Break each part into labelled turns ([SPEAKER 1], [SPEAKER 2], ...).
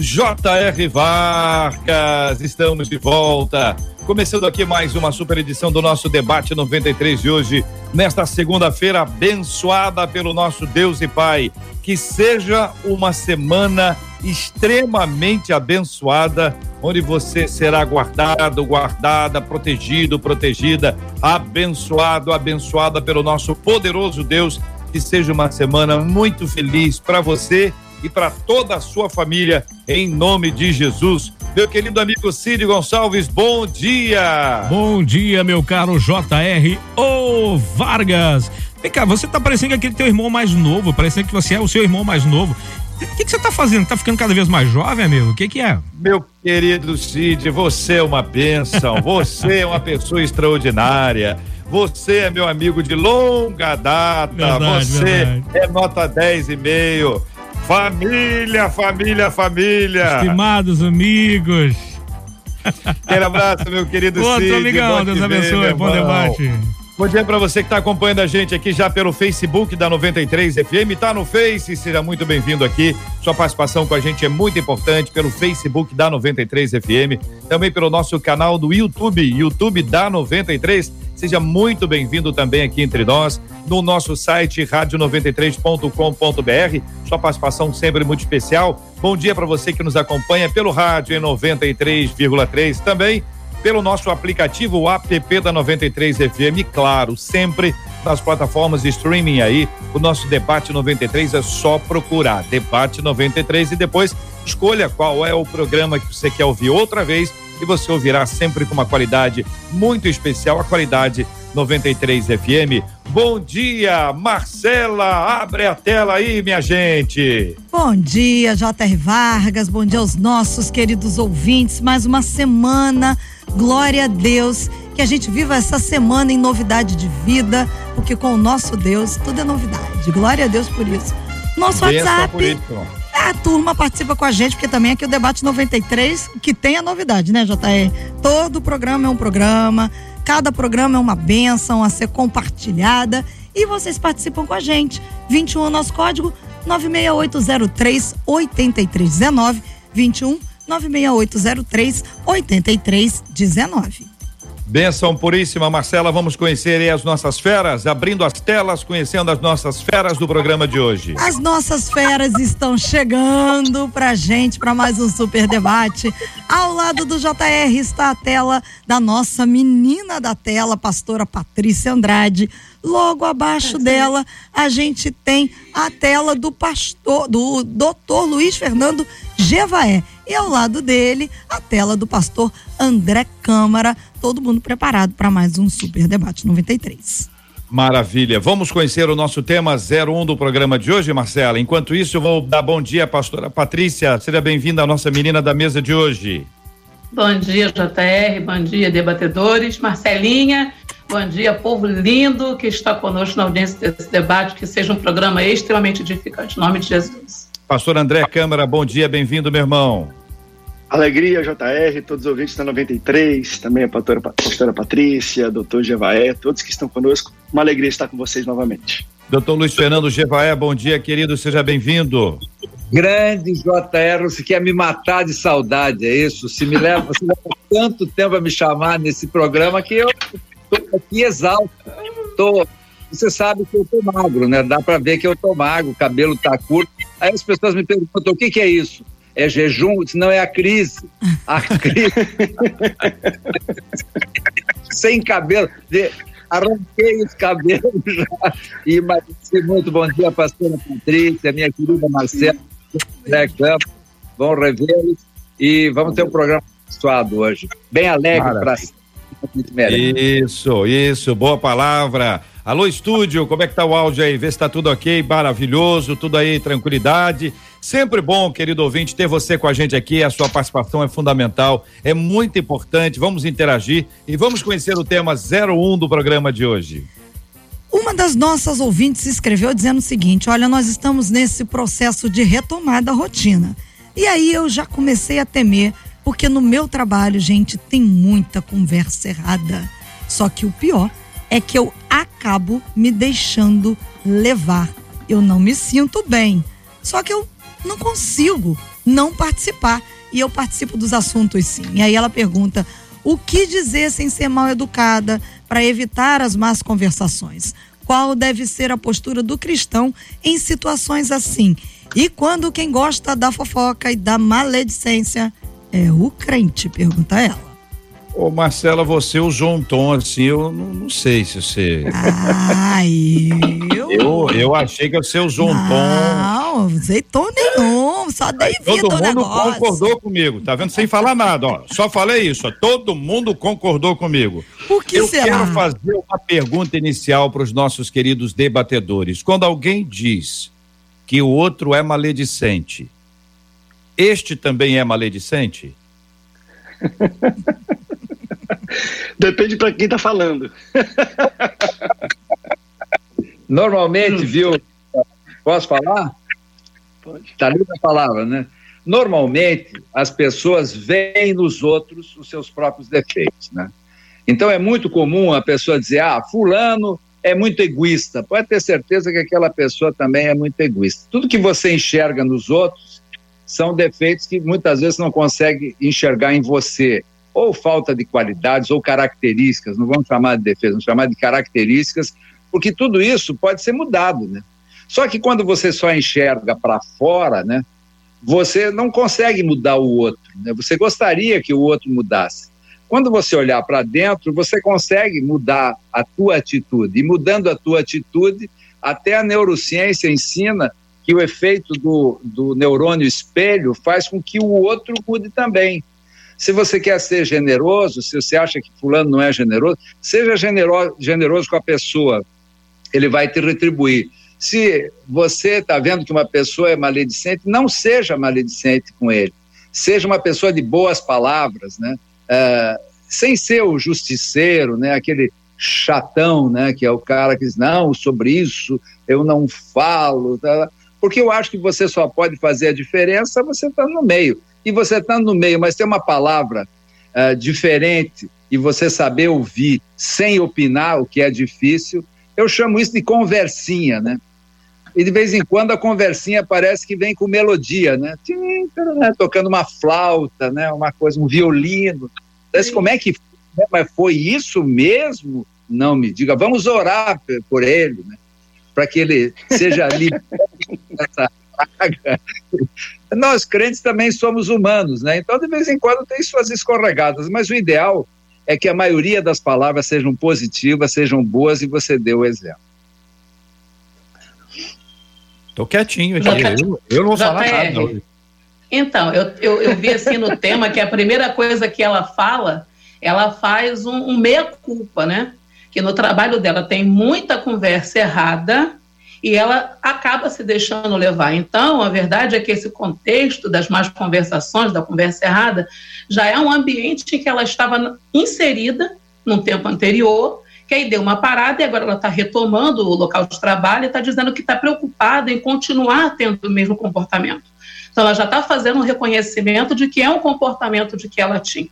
[SPEAKER 1] J.R. Vargas. Estamos de volta. Começando aqui mais uma super edição do nosso debate 93 de hoje, nesta segunda-feira abençoada pelo nosso Deus e Pai. Que seja uma semana extremamente abençoada, onde você será guardado, guardada, protegido, protegida, abençoado, abençoada pelo nosso poderoso Deus. Que seja uma semana muito feliz para você e para toda a sua família, em nome de Jesus. Meu querido amigo Cid Gonçalves, bom dia!
[SPEAKER 2] Bom dia, meu caro JR O Vargas. Vem cá, você tá parecendo aquele teu irmão mais novo, parecendo que você é o seu irmão mais novo. O que, que você tá fazendo? Tá ficando cada vez mais jovem, amigo? O que que é?
[SPEAKER 1] Meu querido Cid, você é uma bênção, você é uma pessoa extraordinária. Você é meu amigo de longa data,
[SPEAKER 2] Verdade,
[SPEAKER 1] você
[SPEAKER 2] verdade.
[SPEAKER 1] é nota 10 e meio. Família, família, família.
[SPEAKER 2] Estimados amigos.
[SPEAKER 1] Aquele abraço, meu querido
[SPEAKER 2] Outro
[SPEAKER 1] Cid.
[SPEAKER 2] amigão, Deus abençoe,
[SPEAKER 1] meu
[SPEAKER 2] bom debate.
[SPEAKER 1] Bom dia para você que está acompanhando a gente aqui já pelo Facebook da 93 FM. Tá no Face, seja muito bem-vindo aqui. Sua participação com a gente é muito importante pelo Facebook da 93 FM, também pelo nosso canal do YouTube, YouTube da 93. Seja muito bem-vindo também aqui entre nós, no nosso site radio93.com.br. Sua participação sempre muito especial. Bom dia para você que nos acompanha pelo rádio em 93,3 também pelo nosso aplicativo o app da 93 FM, claro, sempre nas plataformas de streaming aí. O nosso debate 93 é só procurar debate 93 e depois escolha qual é o programa que você quer ouvir outra vez e você ouvirá sempre com uma qualidade muito especial, a qualidade 93 FM. Bom dia, Marcela, abre a tela aí, minha gente.
[SPEAKER 3] Bom dia, J.R. Vargas. Bom dia aos nossos queridos ouvintes. Mais uma semana. Glória a Deus. Que a gente viva essa semana em novidade de vida, porque com o nosso Deus tudo é novidade. Glória a Deus por isso. Nosso
[SPEAKER 1] Benção
[SPEAKER 3] WhatsApp.
[SPEAKER 1] por isso.
[SPEAKER 3] A turma participa com a gente, porque também aqui o Debate 93, que tem a novidade, né, JR? Todo programa é um programa, cada programa é uma bênção a ser compartilhada e vocês participam com a gente. 21 é nosso código 96803 8319 21 96803 8319.
[SPEAKER 1] Benção puríssima, Marcela. Vamos conhecer aí as nossas feras, abrindo as telas, conhecendo as nossas feras do programa de hoje.
[SPEAKER 3] As nossas feras estão chegando pra gente para mais um super debate. Ao lado do JR está a tela da nossa menina da tela, pastora Patrícia Andrade. Logo abaixo dela, a gente tem a tela do pastor, do doutor Luiz Fernando Gevaé. E ao lado dele, a tela do pastor André Câmara. Todo mundo preparado para mais um super debate 93.
[SPEAKER 1] Maravilha. Vamos conhecer o nosso tema 01 do programa de hoje, Marcela. Enquanto isso, eu vou dar bom dia à pastora Patrícia. Seja bem-vinda à nossa menina da mesa de hoje.
[SPEAKER 4] Bom dia, JR. Bom dia, debatedores. Marcelinha, bom dia, povo lindo que está conosco na audiência desse debate. Que seja um programa extremamente edificante. Em nome de Jesus.
[SPEAKER 1] Pastor André Câmara, bom dia, bem-vindo, meu irmão.
[SPEAKER 5] Alegria, JR, todos os ouvintes da 93, também a pastora, pastora Patrícia, doutor Jevaé, todos que estão conosco. Uma alegria estar com vocês novamente.
[SPEAKER 1] Doutor Luiz Fernando Gevaé, bom dia, querido, seja bem-vindo.
[SPEAKER 6] Grande JR, você quer me matar de saudade, é isso? Se me leva, você leva tanto tempo a me chamar nesse programa que eu estou aqui exalto. Tô, você sabe que eu tô magro, né? Dá para ver que eu tô magro, o cabelo tá curto. Aí as pessoas me perguntam: o que, que é isso? É jejum? Eu disse, não, é a crise. A crise. Sem cabelo. Arranquei os cabelos já. E emagreci muito. Bom dia, pastora Patrícia, minha querida Marcela, Zé Campos. Bom revê-los. E vamos ter um programa abençoado hoje. Bem alegre para.
[SPEAKER 1] Isso, isso, boa palavra. Alô, estúdio, como é que tá o áudio aí? Vê se tá tudo ok, maravilhoso, tudo aí, tranquilidade. Sempre bom, querido ouvinte, ter você com a gente aqui. A sua participação é fundamental, é muito importante. Vamos interagir e vamos conhecer o tema 01 do programa de hoje.
[SPEAKER 3] Uma das nossas ouvintes escreveu dizendo o seguinte: Olha, nós estamos nesse processo de retomada da rotina. E aí eu já comecei a temer, porque no meu trabalho, gente, tem muita conversa errada. Só que o pior é que eu acabo me deixando levar. Eu não me sinto bem. Só que eu não consigo não participar. E eu participo dos assuntos sim. E aí ela pergunta: o que dizer sem ser mal educada para evitar as más conversações? Qual deve ser a postura do cristão em situações assim? E quando quem gosta da fofoca e da maledicência é o crente? Pergunta ela.
[SPEAKER 1] Ô Marcela, você usou um tom assim, eu não, não sei se você.
[SPEAKER 3] Ah, eu?
[SPEAKER 1] eu? Eu achei que você usou
[SPEAKER 3] não,
[SPEAKER 1] um tom.
[SPEAKER 3] Não, usei tom nenhum, só dei vida
[SPEAKER 1] Todo mundo
[SPEAKER 3] negócio.
[SPEAKER 1] concordou comigo, tá vendo? Sem falar nada, ó. Só falei isso, ó. Todo mundo concordou comigo.
[SPEAKER 3] Por que
[SPEAKER 1] eu
[SPEAKER 3] será?
[SPEAKER 1] quero fazer uma pergunta inicial para os nossos queridos debatedores. Quando alguém diz que o outro é maledicente, este também é maledicente?
[SPEAKER 5] Depende para quem tá falando.
[SPEAKER 6] Normalmente, viu? Posso falar?
[SPEAKER 5] Pode.
[SPEAKER 6] Tá livre a palavra, né? Normalmente, as pessoas veem nos outros os seus próprios defeitos, né? Então, é muito comum a pessoa dizer, ah, fulano é muito egoísta. Pode ter certeza que aquela pessoa também é muito egoísta. Tudo que você enxerga nos outros são defeitos que muitas vezes não consegue enxergar em você. Ou falta de qualidades ou características, não vamos chamar de defesa, vamos chamar de características, porque tudo isso pode ser mudado, né? Só que quando você só enxerga para fora, né, você não consegue mudar o outro. Né? Você gostaria que o outro mudasse. Quando você olhar para dentro, você consegue mudar a tua atitude. E mudando a tua atitude, até a neurociência ensina que o efeito do, do neurônio espelho faz com que o outro mude também. Se você quer ser generoso, se você acha que fulano não é generoso, seja genero, generoso com a pessoa, ele vai te retribuir. Se você está vendo que uma pessoa é maledicente, não seja maledicente com ele. Seja uma pessoa de boas palavras, né? Uh, sem ser o justiceiro, né? Aquele chatão, né? Que é o cara que diz, não, sobre isso eu não falo. Tá? Porque eu acho que você só pode fazer a diferença você está no meio. E você está no meio, mas tem uma palavra uh, diferente e você saber ouvir sem opinar, o que é difícil, eu chamo isso de conversinha, né? E de vez em quando a conversinha parece que vem com melodia, né? Tocando uma flauta, né? Uma coisa, um violino. Mas como é que foi? Mas foi isso mesmo? Não me diga. Vamos orar por ele, né? Para que ele seja livre dessa praga. Nós crentes também somos humanos, né? Então de vez em quando tem suas escorregadas, mas o ideal é que a maioria das palavras sejam positivas, sejam boas e você dê o exemplo.
[SPEAKER 1] Tô quietinho aqui. Eu, eu não vou falar nada.
[SPEAKER 4] Então, eu, eu, eu vi assim no tema que a primeira coisa que ela fala, ela faz um, um meia-culpa, né? Que no trabalho dela tem muita conversa errada e ela acaba se deixando levar. Então, a verdade é que esse contexto das más conversações, da conversa errada, já é um ambiente em que ela estava inserida num tempo anterior que aí deu uma parada e agora ela está retomando o local de trabalho e está dizendo que está preocupada em continuar tendo o mesmo comportamento. Então, ela já está fazendo um reconhecimento de que é um comportamento de que ela tinha.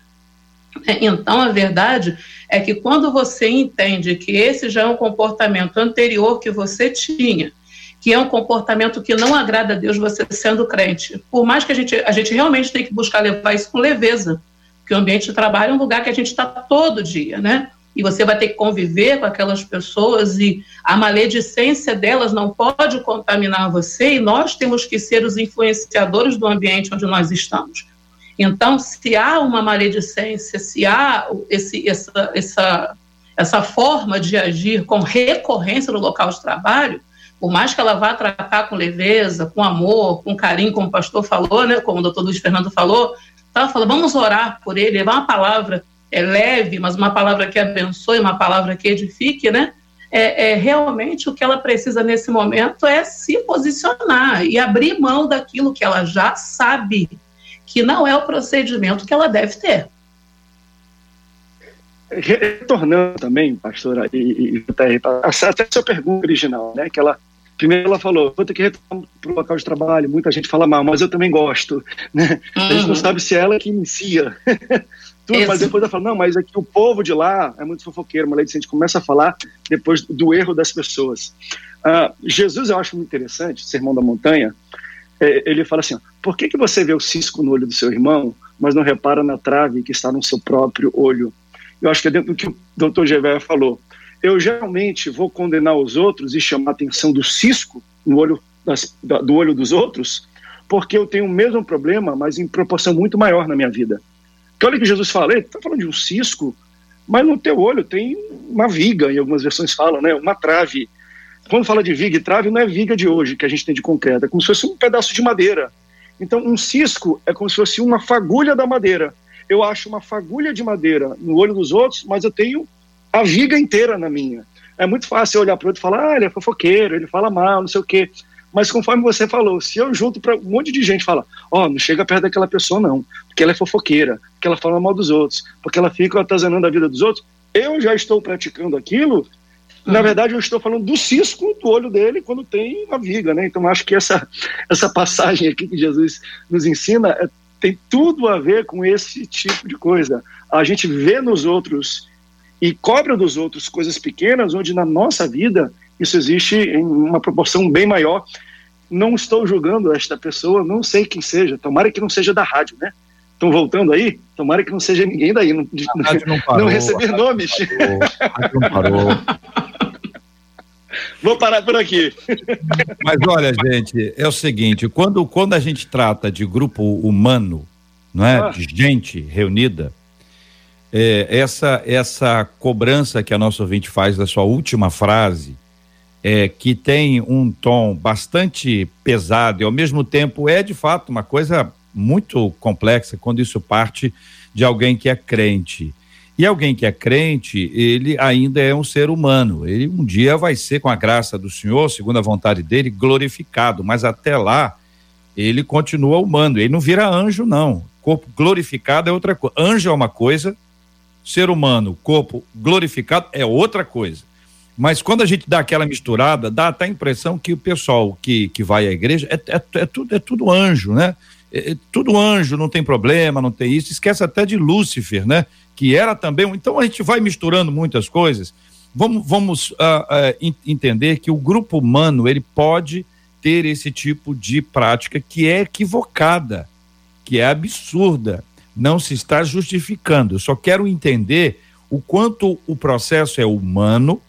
[SPEAKER 4] Então, a verdade é que quando você entende que esse já é um comportamento anterior que você tinha, que é um comportamento que não agrada a Deus você sendo crente, por mais que a gente, a gente realmente tem que buscar levar isso com leveza, porque o ambiente de trabalho é um lugar que a gente está todo dia, né? e você vai ter que conviver com aquelas pessoas e a maledicência delas não pode contaminar você e nós temos que ser os influenciadores do ambiente onde nós estamos. Então, se há uma maledicência, se há esse, essa, essa, essa forma de agir com recorrência no local de trabalho, por mais que ela vá tratar com leveza, com amor, com carinho, como o pastor falou, né, como o doutor Luiz Fernando falou, ela fala, vamos orar por ele, levar uma palavra é leve, mas uma palavra que abençoe, uma palavra que edifique, né? é, é, realmente o que ela precisa nesse momento é se posicionar e abrir mão daquilo que ela já sabe que não é o procedimento que ela deve ter.
[SPEAKER 5] Retornando também, pastora, e, e até a sua pergunta original, né? Que ela Primeiro ela falou, vou ter que retornar para o local de trabalho, muita gente fala mal, mas eu também gosto. Né? Uhum. A gente não uhum. sabe se é ela que inicia tudo, mas depois ela fala, não, mas aqui o povo de lá é muito fofoqueiro, mas a gente começa a falar depois do erro das pessoas. Uh, Jesus, eu acho muito interessante, Sermão da Montanha, é, ele fala assim, por que, que você vê o cisco no olho do seu irmão, mas não repara na trave que está no seu próprio olho? Eu acho que é dentro do que o doutor Gevé falou eu geralmente vou condenar os outros e chamar a atenção do cisco no olho das, do olho dos outros, porque eu tenho o mesmo problema, mas em proporção muito maior na minha vida. Que olha que Jesus fala, ele está falando de um cisco, mas no teu olho tem uma viga, em algumas versões falam, né, uma trave. Quando fala de viga e trave, não é viga de hoje que a gente tem de concreto, é como se fosse um pedaço de madeira. Então, um cisco é como se fosse uma fagulha da madeira. Eu acho uma fagulha de madeira no olho dos outros, mas eu tenho a viga inteira na minha. É muito fácil olhar para o outro e falar, ah, ele é fofoqueiro, ele fala mal, não sei o quê. Mas conforme você falou, se eu junto para um monte de gente fala, ó, oh, não chega perto daquela pessoa não, porque ela é fofoqueira, porque ela fala mal dos outros, porque ela fica atazanando a vida dos outros, eu já estou praticando aquilo, na uhum. verdade eu estou falando do cisco do olho dele quando tem a viga, né? Então acho que essa, essa passagem aqui que Jesus nos ensina é, tem tudo a ver com esse tipo de coisa. A gente vê nos outros e cobra dos outros coisas pequenas, onde na nossa vida isso existe em uma proporção bem maior. Não estou julgando esta pessoa, não sei quem seja, tomara que não seja da rádio, né? Estão voltando aí? Tomara que não seja ninguém daí, não, não, parou, não receber nomes. Parou, não parou. Vou parar por aqui.
[SPEAKER 1] Mas olha, gente, é o seguinte: quando, quando a gente trata de grupo humano, não é? Ah. De gente reunida, é, essa, essa cobrança que a nossa ouvinte faz da sua última frase, é, que tem um tom bastante pesado e ao mesmo tempo é de fato uma coisa muito complexa quando isso parte de alguém que é crente. E alguém que é crente, ele ainda é um ser humano. Ele um dia vai ser, com a graça do Senhor, segundo a vontade dele, glorificado. Mas até lá, ele continua humano. Ele não vira anjo, não. Corpo glorificado é outra coisa. Anjo é uma coisa, ser humano, corpo glorificado é outra coisa. Mas quando a gente dá aquela misturada, dá até a impressão que o pessoal que, que vai à igreja é, é, é tudo, é tudo anjo, né? É, é, tudo anjo, não tem problema, não tem isso. Esquece até de Lúcifer, né? Que era também. Então a gente vai misturando muitas coisas. Vamos, vamos uh, uh, entender que o grupo humano ele pode ter esse tipo de prática que é equivocada, que é absurda não se está justificando. Eu só quero entender o quanto o processo é humano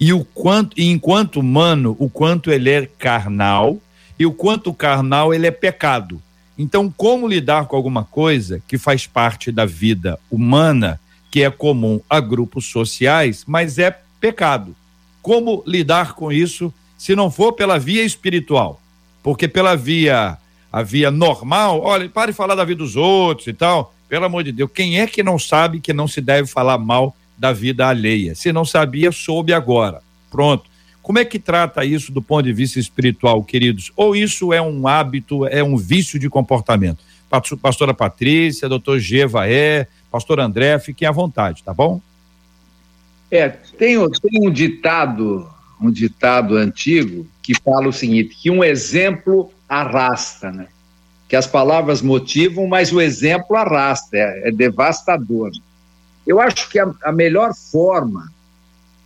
[SPEAKER 1] e o quanto, e enquanto humano, o quanto ele é carnal e o quanto carnal ele é pecado. Então, como lidar com alguma coisa que faz parte da vida humana, que é comum a grupos sociais, mas é pecado? Como lidar com isso se não for pela via espiritual? Porque pela via a via normal, olha, pare de falar da vida dos outros e tal. Pelo amor de Deus, quem é que não sabe que não se deve falar mal da vida alheia? Se não sabia, soube agora. Pronto. Como é que trata isso do ponto de vista espiritual, queridos? Ou isso é um hábito, é um vício de comportamento? Pastora Patrícia, doutor Gevaé, pastor André, fiquem à vontade, tá bom?
[SPEAKER 6] É, tem, tem um ditado, um ditado antigo que fala o seguinte, que um exemplo arrasta, né? Que as palavras motivam, mas o exemplo arrasta, é, é devastador. Eu acho que a, a melhor forma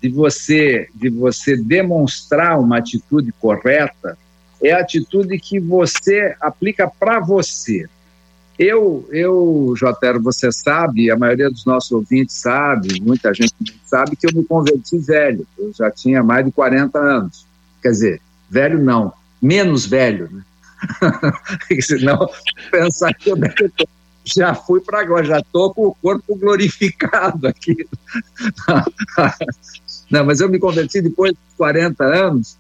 [SPEAKER 6] de você de você demonstrar uma atitude correta é a atitude que você aplica para você. Eu, eu, Jotero, você sabe, a maioria dos nossos ouvintes sabe, muita gente sabe que eu me converti velho. Eu já tinha mais de 40 anos. Quer dizer, velho não, menos velho, né? Senão, pensar que eu já fui para agora, já estou com o corpo glorificado aqui. Não, mas eu me converti depois de 40 anos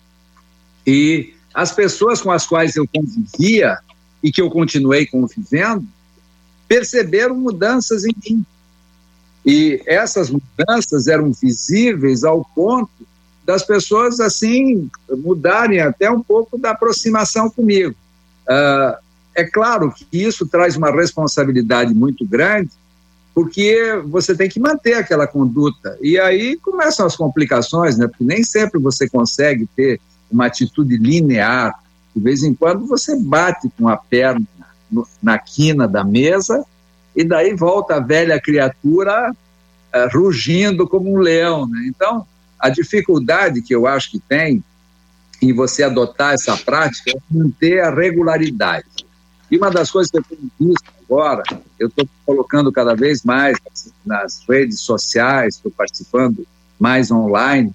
[SPEAKER 6] e as pessoas com as quais eu convivia e que eu continuei convivendo perceberam mudanças em mim. E essas mudanças eram visíveis ao ponto das pessoas assim mudarem até um pouco da aproximação comigo. Uh, é claro que isso traz uma responsabilidade muito grande, porque você tem que manter aquela conduta. E aí começam as complicações, né? Porque nem sempre você consegue ter uma atitude linear. De vez em quando você bate com a perna no, na quina da mesa e daí volta a velha criatura uh, rugindo como um leão, né? Então, a dificuldade que eu acho que tem em você adotar essa prática é manter a regularidade. E uma das coisas que eu tenho visto agora, eu estou colocando cada vez mais nas redes sociais, estou participando mais online,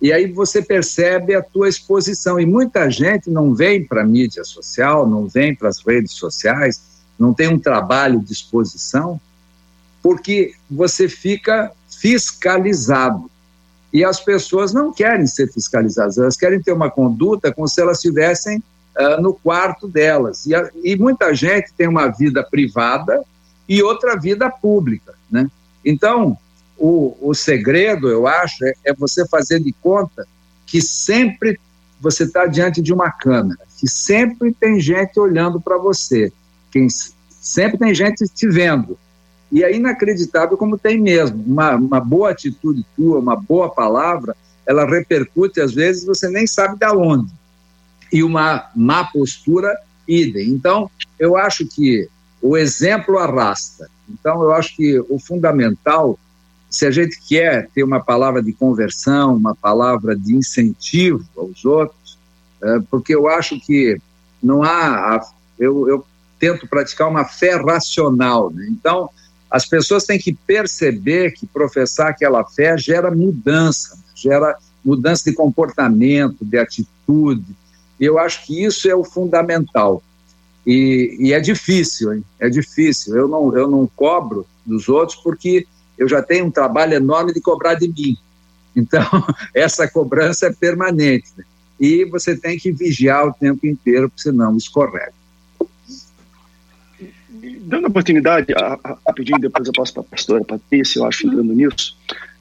[SPEAKER 6] e aí você percebe a tua exposição. E muita gente não vem para a mídia social, não vem para as redes sociais, não tem um trabalho de exposição, porque você fica fiscalizado. E as pessoas não querem ser fiscalizadas, elas querem ter uma conduta como se elas estivessem uh, no quarto delas. E, a, e muita gente tem uma vida privada e outra vida pública. Né? Então, o, o segredo, eu acho, é, é você fazer de conta que sempre você está diante de uma câmera, que sempre tem gente olhando para você, quem, sempre tem gente te vendo. E é inacreditável como tem mesmo. Uma, uma boa atitude tua, uma boa palavra, ela repercute, às vezes, você nem sabe de onde. E uma má postura, idem. Então, eu acho que o exemplo arrasta. Então, eu acho que o fundamental, se a gente quer ter uma palavra de conversão, uma palavra de incentivo aos outros, é, porque eu acho que não há. Eu, eu tento praticar uma fé racional. Né? Então, as pessoas têm que perceber que professar aquela fé gera mudança, gera mudança de comportamento, de atitude. Eu acho que isso é o fundamental. E, e, é difícil, hein? É difícil. Eu não, eu não cobro dos outros porque eu já tenho um trabalho enorme de cobrar de mim. Então, essa cobrança é permanente. Né? E você tem que vigiar o tempo inteiro, porque senão escorrega
[SPEAKER 5] dando oportunidade, a, a, rapidinho, depois eu passo para a pastora Patrícia, eu acho, entrando nisso,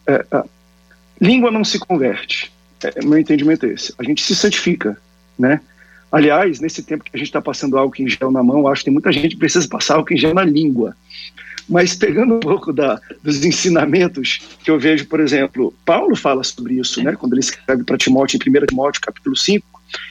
[SPEAKER 5] é, a, língua não se converte. É, meu entendimento é esse. A gente se santifica, né? Aliás, nesse tempo que a gente está passando álcool em gel na mão, acho que tem muita gente que precisa passar álcool em gel na língua. Mas pegando um pouco da, dos ensinamentos que eu vejo, por exemplo, Paulo fala sobre isso, né? Quando ele escreve para Timóteo, em 1 Timóteo, capítulo 5,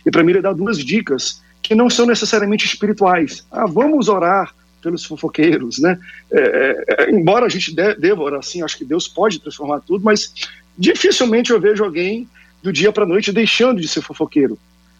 [SPEAKER 5] e para mim ele dá duas dicas que não são necessariamente espirituais. Ah, vamos orar pelos fofoqueiros, né? É, é, é, embora a gente de, deva orar assim, acho que Deus pode transformar tudo, mas dificilmente eu vejo alguém do dia para noite deixando de ser fofoqueiro.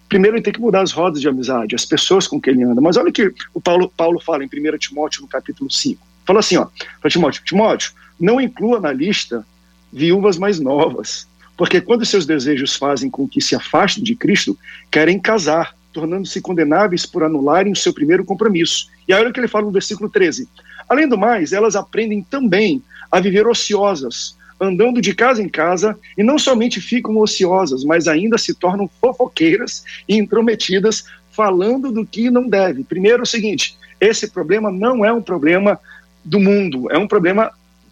[SPEAKER 5] Primeiro ele tem que mudar as rodas de amizade, as pessoas com quem ele anda. Mas olha o que o Paulo, Paulo fala em 1 Timóteo, no capítulo 5. Fala assim, ó, para Timóteo, Timóteo, não inclua na lista viúvas mais novas, porque quando seus desejos fazem com que se afastem de Cristo, querem casar tornando-se condenáveis por anularem o seu primeiro compromisso. E aí olha o que ele fala no versículo 13. Além do mais, elas aprendem também a viver ociosas, andando de casa em casa, e não somente ficam ociosas, mas ainda se tornam fofoqueiras e intrometidas, falando do que não deve. Primeiro, o seguinte: esse problema não é um problema do mundo, é um problema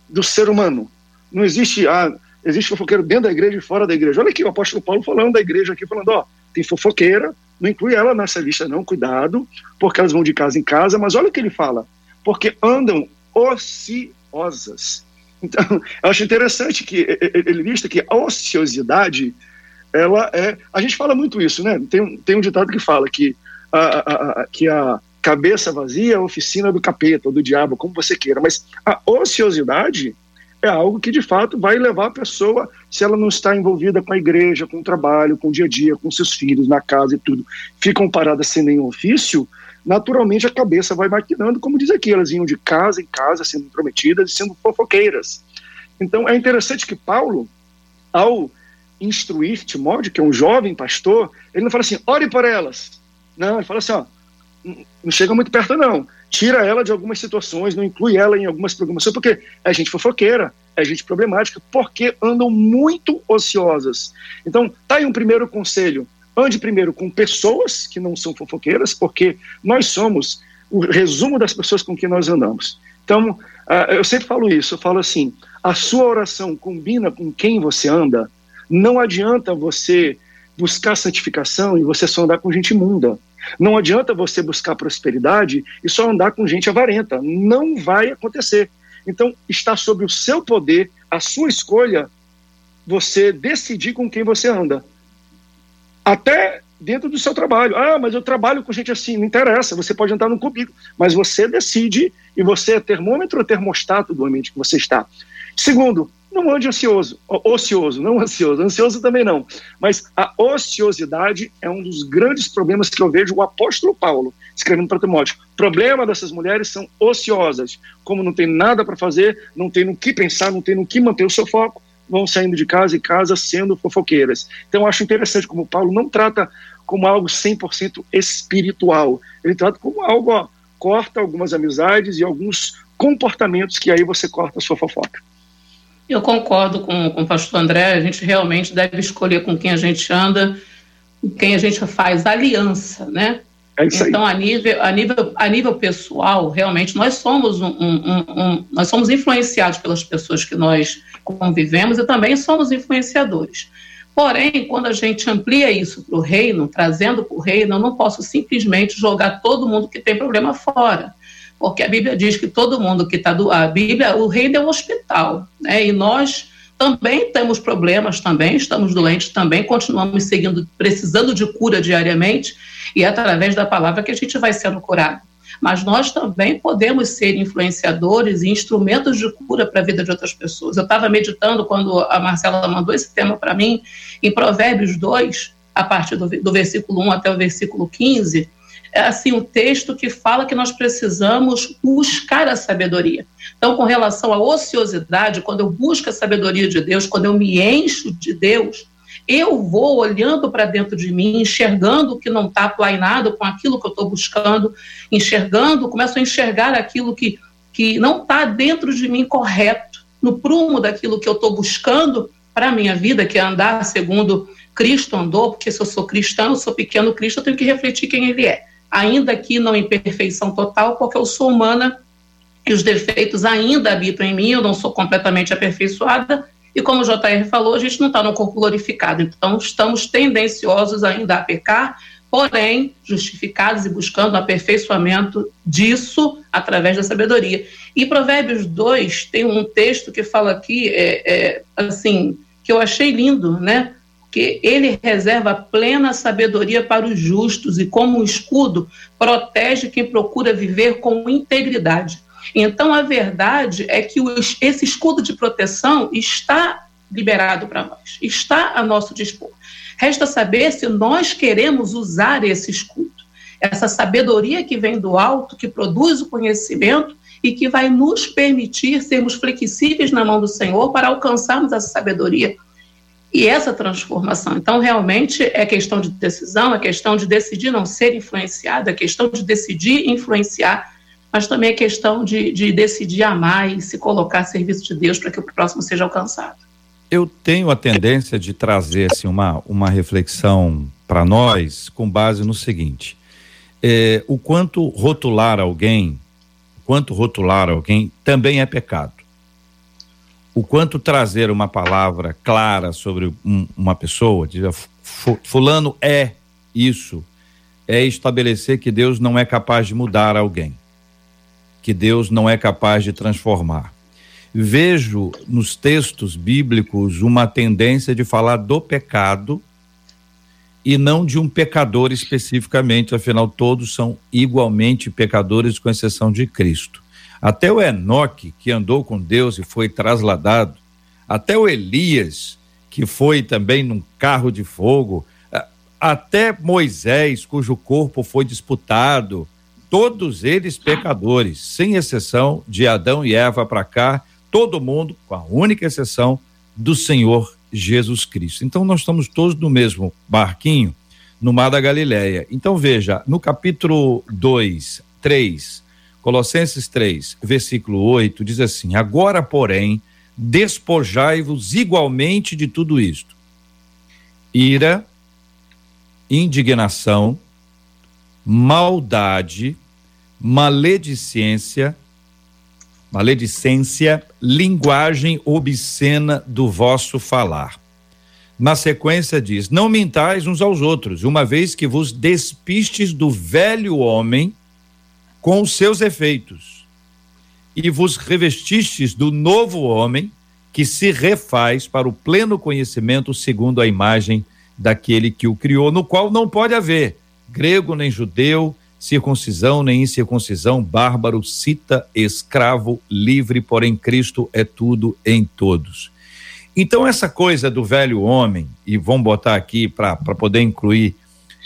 [SPEAKER 5] do ser humano. Não existe, ah, existe fofoqueiro dentro da igreja e fora da igreja. Olha aqui o apóstolo Paulo falando da igreja aqui, falando, ó, tem fofoqueira, não inclui ela nessa lista, não, cuidado, porque elas vão de casa em casa, mas olha o que ele fala, porque andam ociosas. Então, eu acho interessante que ele lista que a ociosidade, ela é. A gente fala muito isso, né? Tem, tem um ditado que fala que a, a, a, que a cabeça vazia é a oficina do capeta ou do diabo, como você queira, mas a ociosidade é algo que de fato vai levar a pessoa, se ela não está envolvida com a igreja, com o trabalho, com o dia a dia, com seus filhos, na casa e tudo, ficam paradas sem nenhum ofício, naturalmente a cabeça vai maquinando, como diz aqui, elas iam de casa em casa sendo prometidas e sendo fofoqueiras. Então é interessante que Paulo, ao instruir Timóteo, que é um jovem pastor, ele não fala assim, ore por elas. Não, ele fala assim, ó, não chega muito perto não tira ela de algumas situações, não inclui ela em algumas programações, porque é gente fofoqueira, é gente problemática, porque andam muito ociosas. Então, tá aí um primeiro conselho. Ande primeiro com pessoas que não são fofoqueiras, porque nós somos o resumo das pessoas com quem nós andamos. Então, uh, eu sempre falo isso, eu falo assim, a sua oração combina com quem você anda, Não adianta você buscar santificação e você só andar com gente imunda. Não adianta você buscar prosperidade e só andar com gente avarenta. Não vai acontecer. Então, está sobre o seu poder, a sua escolha, você decidir com quem você anda. Até dentro do seu trabalho. Ah, mas eu trabalho com gente assim, não interessa, você pode entrar no cubículo, mas você decide e você é termômetro ou termostato do ambiente que você está. Segundo, não ande ansioso, ocioso, não ansioso, ansioso também não. Mas a ociosidade é um dos grandes problemas que eu vejo o apóstolo Paulo escrevendo para Timóteo. O problema dessas mulheres são ociosas, como não tem nada para fazer, não tem no que pensar, não tem no que manter o seu foco, vão saindo de casa e casa sendo fofoqueiras. Então acho interessante como Paulo não trata como algo 100% espiritual, ele trata como algo, ó, corta algumas amizades e alguns comportamentos que aí você corta a sua fofoca.
[SPEAKER 4] Eu concordo com, com o pastor André, a gente realmente deve escolher com quem a gente anda, com quem a gente faz aliança, né? É isso então, aí. a nível, a, nível, a nível pessoal, realmente, nós somos, um, um, um, nós somos influenciados pelas pessoas que nós convivemos e também somos influenciadores. Porém, quando a gente amplia isso para o reino, trazendo para o reino, eu não posso simplesmente jogar todo mundo que tem problema fora porque a Bíblia diz que todo mundo que está do a Bíblia, o reino é um hospital, né? E nós também temos problemas também, estamos doentes também, continuamos seguindo, precisando de cura diariamente, e é através da palavra que a gente vai sendo curado. Mas nós também podemos ser influenciadores e instrumentos de cura para a vida de outras pessoas. Eu estava meditando quando a Marcela mandou esse tema para mim, em Provérbios 2, a partir do, do versículo 1 até o versículo 15, é assim um texto que fala que nós precisamos buscar a sabedoria. Então, com relação à ociosidade, quando eu busco a sabedoria de Deus, quando eu me encho de Deus, eu vou olhando para dentro de mim, enxergando o que não está plainado com aquilo que eu estou buscando, enxergando, começo a enxergar aquilo que, que não está dentro de mim correto, no prumo daquilo que eu estou buscando para a minha vida, que é andar segundo Cristo andou, porque se eu sou cristão, eu sou pequeno Cristo, eu tenho que refletir quem ele é ainda que não em perfeição total, porque eu sou humana e os defeitos ainda habitam em mim, eu não sou completamente aperfeiçoada, e como o JR falou, a gente não está no corpo glorificado, então estamos tendenciosos ainda a pecar, porém justificados e buscando aperfeiçoamento disso através da sabedoria. E Provérbios 2 tem um texto que fala aqui, é, é, assim, que eu achei lindo, né? Que ele reserva plena sabedoria para os justos e, como um escudo, protege quem procura viver com integridade. Então, a verdade é que os, esse escudo de proteção está liberado para nós, está a nosso dispor. Resta saber se nós queremos usar esse escudo, essa sabedoria que vem do alto, que produz o conhecimento e que vai nos permitir sermos flexíveis na mão do Senhor para alcançarmos essa sabedoria e essa transformação. Então, realmente, é questão de decisão, é questão de decidir não ser influenciado, é questão de decidir influenciar, mas também é questão de, de decidir amar e se colocar a serviço de Deus para que o próximo seja alcançado.
[SPEAKER 1] Eu tenho a tendência de trazer assim, uma, uma reflexão para nós com base no seguinte: é, o quanto rotular alguém, quanto rotular alguém também é pecado o quanto trazer uma palavra clara sobre um, uma pessoa, dizer, fulano é isso, é estabelecer que Deus não é capaz de mudar alguém, que Deus não é capaz de transformar. Vejo nos textos bíblicos uma tendência de falar do pecado e não de um pecador especificamente, afinal todos são igualmente pecadores com exceção de Cristo. Até o Enoque, que andou com Deus e foi trasladado, até o Elias, que foi também num carro de fogo, até Moisés, cujo corpo foi disputado, todos eles pecadores, sem exceção de Adão e Eva para cá, todo mundo, com a única exceção do Senhor Jesus Cristo. Então nós estamos todos no mesmo barquinho, no Mar da Galileia. Então veja, no capítulo 2, 3, Colossenses 3, versículo 8, diz assim: Agora, porém, despojai-vos igualmente de tudo isto: ira, indignação, maldade, maledicência, maledicência, linguagem obscena do vosso falar. Na sequência diz: Não mintais uns aos outros, uma vez que vos despistes do velho homem com os seus efeitos, e vos revestistes do novo homem que se refaz para o pleno conhecimento segundo a imagem daquele que o criou, no qual não pode haver grego nem judeu, circuncisão nem incircuncisão, bárbaro, cita, escravo, livre, porém Cristo é tudo em todos. Então, essa coisa do velho homem, e vamos botar aqui para poder incluir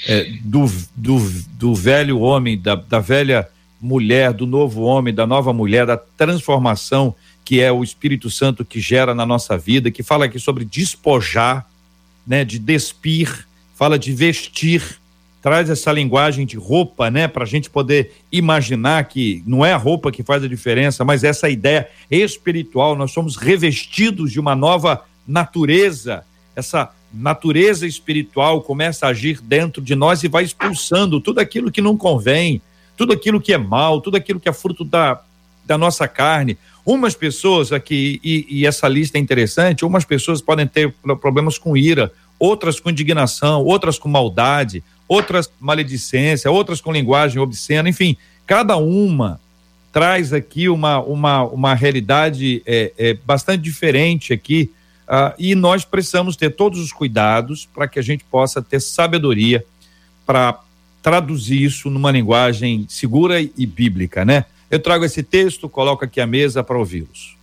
[SPEAKER 1] é, do, do, do velho homem, da, da velha mulher, do novo homem, da nova mulher, da transformação que é o Espírito Santo que gera na nossa vida, que fala aqui sobre despojar, né, de despir, fala de vestir, traz essa linguagem de roupa, né, para a gente poder imaginar que não é a roupa que faz a diferença, mas essa ideia espiritual. Nós somos revestidos de uma nova natureza. Essa natureza espiritual começa a agir dentro de nós e vai expulsando tudo aquilo que não convém, tudo aquilo que é mal, tudo aquilo que é fruto da, da nossa carne. Umas pessoas aqui, e, e essa lista é interessante, umas pessoas podem ter problemas com ira, outras com indignação, outras com maldade, outras maledicência, outras com linguagem obscena, enfim, cada uma traz aqui uma, uma, uma realidade é, é bastante diferente aqui uh, e nós precisamos ter todos os cuidados para que a gente possa ter sabedoria para traduzir isso numa linguagem segura e bíblica, né? Eu trago esse texto, coloco aqui a mesa para ouvi-los.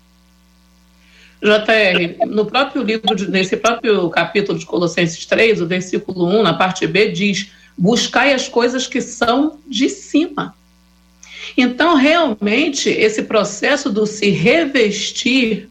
[SPEAKER 4] JR, no próprio livro, de, nesse próprio capítulo de Colossenses 3, o versículo 1, na parte B, diz: Buscai as coisas que são de cima. Então, realmente, esse processo do se revestir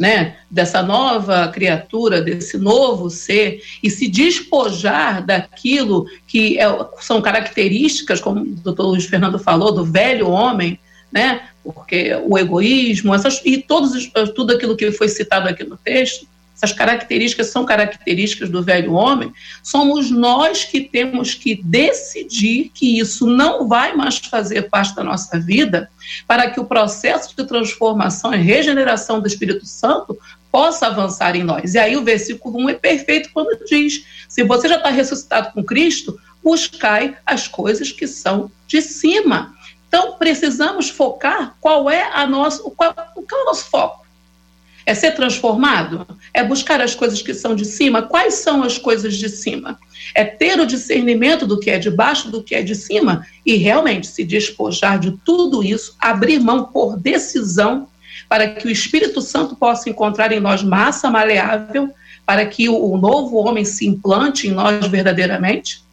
[SPEAKER 4] né, dessa nova criatura, desse novo ser, e se despojar daquilo que é, são características, como o doutor Luiz Fernando falou, do velho homem, né, porque o egoísmo, essas, e todos, tudo aquilo que foi citado aqui no texto, essas características são características do velho homem, somos nós que temos que decidir que isso não vai mais fazer parte da nossa vida, para que o processo de transformação e regeneração do Espírito Santo possa avançar em nós. E aí o versículo 1 é perfeito quando diz: se você já está ressuscitado com Cristo, buscai as coisas que são de cima. Então, precisamos focar qual é a nossa, qual, qual é o nosso foco. É ser transformado? É buscar as coisas que são de cima? Quais são as coisas de cima? É ter o discernimento do que é de baixo, do que é de cima e realmente se despojar de tudo isso, abrir mão por decisão para que o Espírito Santo possa encontrar em nós massa maleável, para que o novo homem se implante em nós verdadeiramente.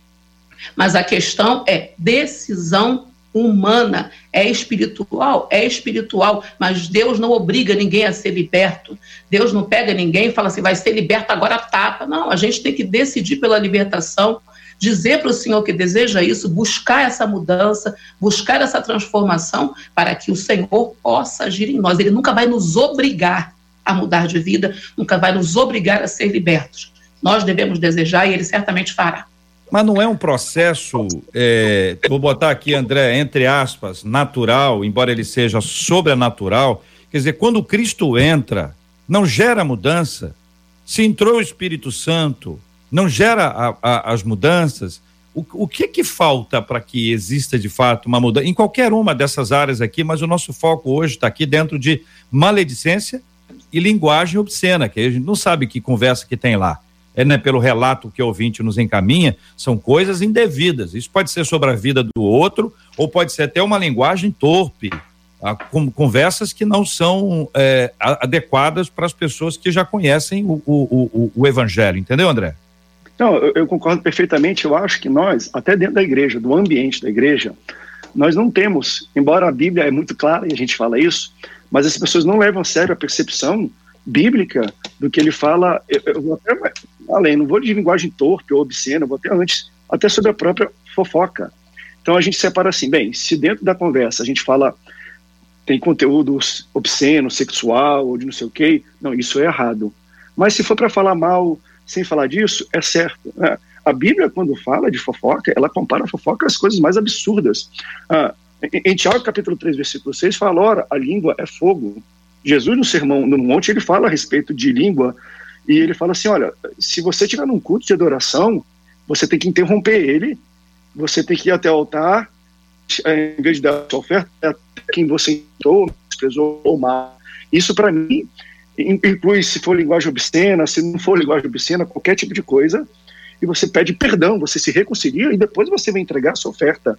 [SPEAKER 4] Mas a questão é decisão humana, é espiritual, é espiritual, mas Deus não obriga ninguém a ser liberto. Deus não pega ninguém e fala assim, vai ser liberto agora tapa. Não, a gente tem que decidir pela libertação, dizer para o Senhor que deseja isso, buscar essa mudança, buscar essa transformação para que o Senhor possa agir em nós. Ele nunca vai nos obrigar a mudar de vida, nunca vai nos obrigar a ser libertos. Nós devemos desejar e ele certamente fará.
[SPEAKER 1] Mas não é um processo, é, vou botar aqui, André, entre aspas, natural, embora ele seja sobrenatural. Quer dizer, quando Cristo entra, não gera mudança. Se entrou o Espírito Santo, não gera a, a, as mudanças. O, o que que falta para que exista de fato uma mudança? Em qualquer uma dessas áreas aqui, mas o nosso foco hoje está aqui dentro de maledicência e linguagem obscena, que a gente não sabe que conversa que tem lá é, né, pelo relato que o ouvinte nos encaminha, são coisas indevidas. Isso pode ser sobre a vida do outro, ou pode ser até uma linguagem torpe, a, com, conversas que não são é, adequadas para as pessoas que já conhecem o, o, o, o evangelho. Entendeu, André?
[SPEAKER 5] Não, eu, eu, concordo perfeitamente. Eu acho que nós, até dentro da igreja, do ambiente da igreja, nós não temos, embora a Bíblia é muito clara e a gente fala isso, mas as pessoas não levam a sério a percepção bíblica do que ele fala. Eu, vou até além, não vou de linguagem torpe ou obscena, vou até antes, até sobre a própria fofoca. Então a gente separa assim, bem, se dentro da conversa a gente fala tem conteúdo obsceno, sexual ou de não sei o quê, não, isso é errado. Mas se for para falar mal sem falar disso, é certo. Né? A Bíblia, quando fala de fofoca, ela compara a fofoca às coisas mais absurdas. Ah, em Tiago, capítulo 3, versículo 6, fala, ora, a língua é fogo. Jesus, no sermão no monte, ele fala a respeito de língua E ele fala assim: olha, se você estiver num culto de adoração, você tem que interromper ele, você tem que ir até o altar, eh, em vez de dar sua oferta, até quem você entrou, desprezou ou mal. Isso, para mim, inclui se for linguagem obscena, se não for linguagem obscena, qualquer tipo de coisa, e você pede perdão, você se reconcilia e depois você vai entregar a sua oferta.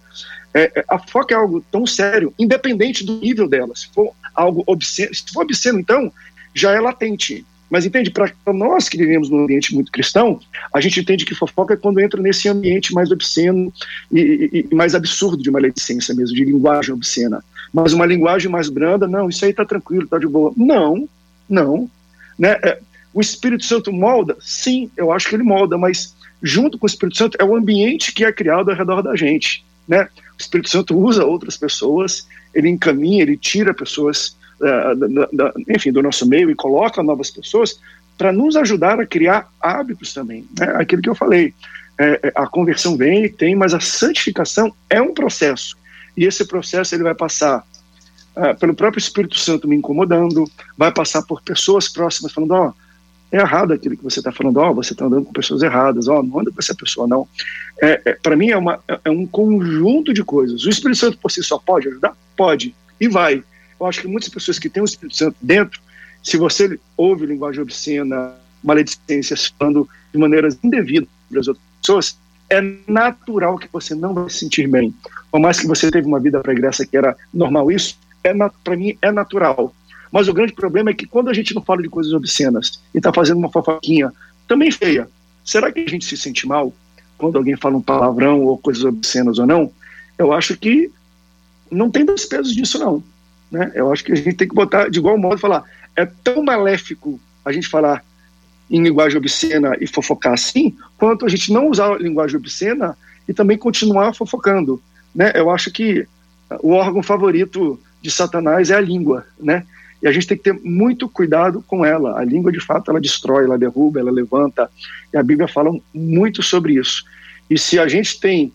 [SPEAKER 5] É, é a foca é algo tão sério, independente do nível dela. Se for algo obsceno, se for obsceno, então, já é latente. Mas entende, para nós que vivemos num ambiente muito cristão, a gente entende que fofoca é quando entra nesse ambiente mais obsceno e, e, e mais absurdo de maledicência mesmo, de linguagem obscena. Mas uma linguagem mais branda, não, isso aí tá tranquilo, tá de boa. Não, não. Né? É, o Espírito Santo molda? Sim, eu acho que ele molda, mas junto com o Espírito Santo é o ambiente que é criado ao redor da gente. Né? O Espírito Santo usa outras pessoas, ele encaminha, ele tira pessoas, uh, da, da, enfim, do nosso meio e coloca novas pessoas para nos ajudar a criar hábitos também. Né? Aquilo que eu falei, é, é, a conversão vem e tem, mas a santificação é um processo. E esse processo ele vai passar uh, pelo próprio Espírito Santo me incomodando, vai passar por pessoas próximas falando, ó, oh, é errado aquilo que você está falando, ó, oh, você está andando com pessoas erradas, ó, oh, não anda com essa pessoa, não. É, é Para mim é, uma, é um conjunto de coisas. O Espírito Santo por si só pode ajudar? Pode, e vai. Eu acho que muitas pessoas que têm o Espírito Santo dentro, se você ouve linguagem obscena, maledicências, falando de maneiras indevidas para as outras pessoas, é natural que você não vai se sentir bem. Por mais que você teve uma vida pregressa que era normal isso, é para mim é natural. Mas o grande problema é que quando a gente não fala de coisas obscenas e está fazendo uma fofoquinha também feia, será que a gente se sente mal quando alguém fala um palavrão ou coisas obscenas ou não? Eu acho que não tem dois pesos disso não. Né? Eu acho que a gente tem que botar de igual modo falar é tão maléfico a gente falar em linguagem obscena e fofocar assim, quanto a gente não usar linguagem obscena e também continuar fofocando. Né? Eu acho que o órgão favorito de Satanás é a língua, né? E a gente tem que ter muito cuidado com ela. A língua, de fato, ela destrói, ela derruba, ela levanta. E a Bíblia fala muito sobre isso. E se a gente tem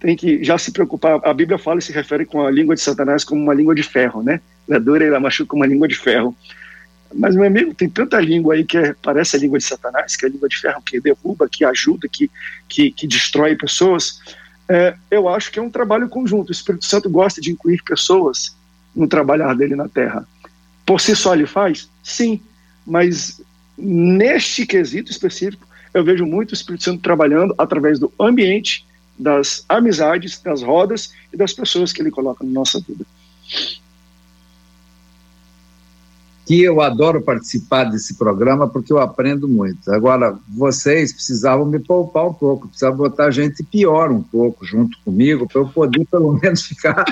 [SPEAKER 5] tem que já se preocupar, a Bíblia fala e se refere com a língua de Satanás como uma língua de ferro, né? Ela é dura ela machuca uma língua de ferro. Mas, meu amigo, tem tanta língua aí que é, parece a língua de Satanás, que é a língua de ferro, que derruba, que ajuda, que, que, que destrói pessoas. É, eu acho que é um trabalho conjunto. O Espírito Santo gosta de incluir pessoas no trabalhar dele na Terra. Por si só ele faz? Sim, mas neste quesito específico, eu vejo muito o Espírito Santo trabalhando através do ambiente, das amizades, das rodas e das pessoas que ele coloca na nossa vida
[SPEAKER 6] que eu adoro participar desse programa porque eu aprendo muito. Agora, vocês precisavam me poupar um pouco, precisavam botar gente pior um pouco junto comigo para eu poder pelo menos ficar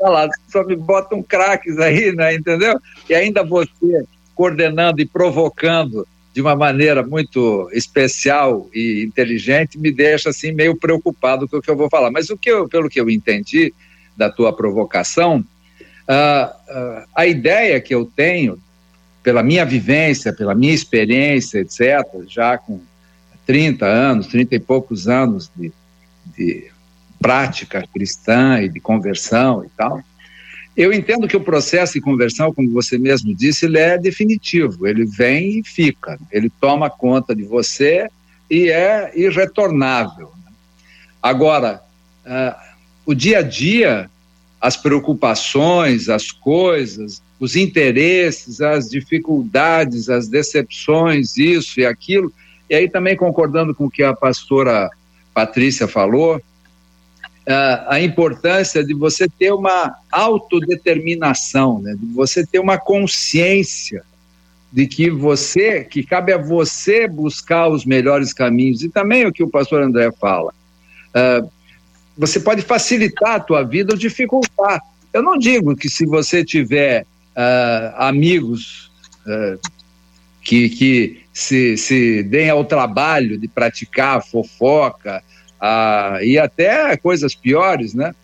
[SPEAKER 6] falado. Só me botam craques aí, né, entendeu? E ainda você coordenando e provocando de uma maneira muito especial e inteligente me deixa assim meio preocupado com o que eu vou falar. Mas o que eu, pelo que eu entendi da tua provocação, Uh, uh, a ideia que eu tenho, pela minha vivência, pela minha experiência, etc., já com 30 anos, 30 e poucos anos de, de prática cristã e de conversão e tal, eu entendo que o processo de conversão, como você mesmo disse, ele é definitivo, ele vem e fica, ele toma conta de você e é irretornável. Agora, uh, o dia a dia as preocupações, as coisas, os interesses, as dificuldades, as decepções, isso e aquilo. E aí também concordando com o que a pastora Patrícia falou, a importância de você ter uma autodeterminação, né? de você ter uma consciência de que você, que cabe a você buscar os melhores caminhos, e também o que o pastor André fala. Uh, você pode facilitar a tua vida ou dificultar. Eu não digo que se você tiver uh, amigos uh, que, que se, se deem ao trabalho de praticar fofoca uh, e até coisas piores, né?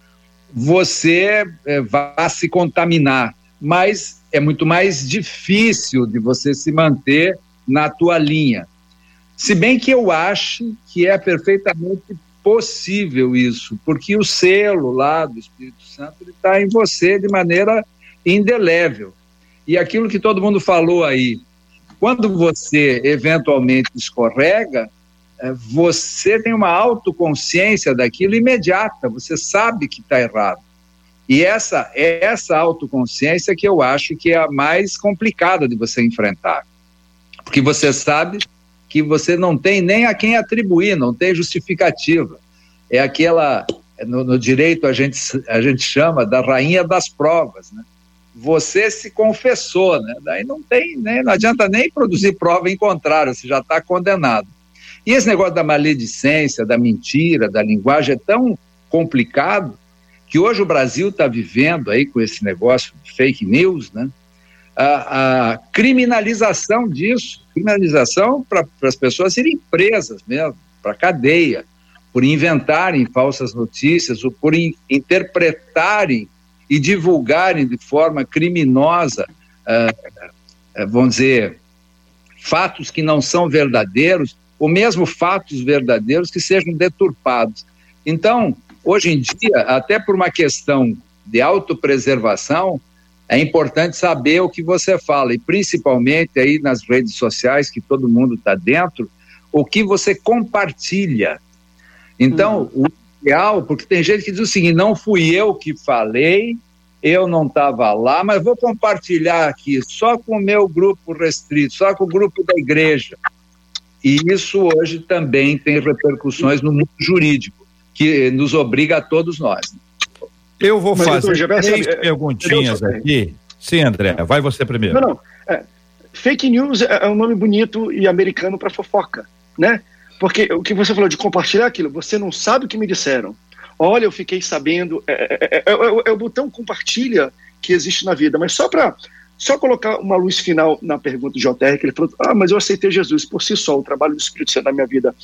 [SPEAKER 6] Você uh, vai se contaminar, mas é muito mais difícil de você se manter na tua linha. Se bem que eu acho que é perfeitamente possível isso, porque o selo lá do Espírito Santo está em você de maneira indelével. E aquilo que todo mundo falou aí, quando você eventualmente escorrega, é, você tem uma autoconsciência daquilo imediata, você sabe que está errado. E essa essa autoconsciência que eu acho que é a mais complicada de você enfrentar. Porque você sabe que você não tem nem a quem atribuir, não tem justificativa. É aquela no, no direito a gente a gente chama da rainha das provas, né? Você se confessou, né? Daí não tem, né? não adianta nem produzir prova em contrário, você já está condenado. E esse negócio da maledicência, da mentira, da linguagem é tão complicado que hoje o Brasil está vivendo aí com esse negócio de fake news, né? A, a criminalização disso, criminalização para as pessoas irem presas mesmo, para cadeia, por inventarem falsas notícias ou por in, interpretarem e divulgarem de forma criminosa, uh, vamos dizer, fatos que não são verdadeiros ou mesmo fatos verdadeiros que sejam deturpados. Então, hoje em dia, até por uma questão de autopreservação, é importante saber o que você fala, e principalmente aí nas redes sociais, que todo mundo está dentro, o que você compartilha. Então, uhum. o ideal, porque tem gente que diz o seguinte: não fui eu que falei, eu não estava lá, mas vou compartilhar aqui só com o meu grupo restrito, só com o grupo da igreja. E isso hoje também tem repercussões no mundo jurídico, que nos obriga a todos nós.
[SPEAKER 1] Eu vou Mas, fazer doutor, três sabe, perguntinhas aqui. Sim, André, vai você primeiro.
[SPEAKER 5] Não, não. É, fake news é, é um nome bonito e americano para fofoca, né? Porque o que você falou de compartilhar aquilo, você não sabe o que me disseram. Olha, eu fiquei sabendo. É, é, é, é o botão compartilha que existe na vida, mas só para só colocar uma luz final na pergunta do JR, que ele falou: Ah, mas eu aceitei Jesus por si só, o trabalho do Espírito Santo na minha vida.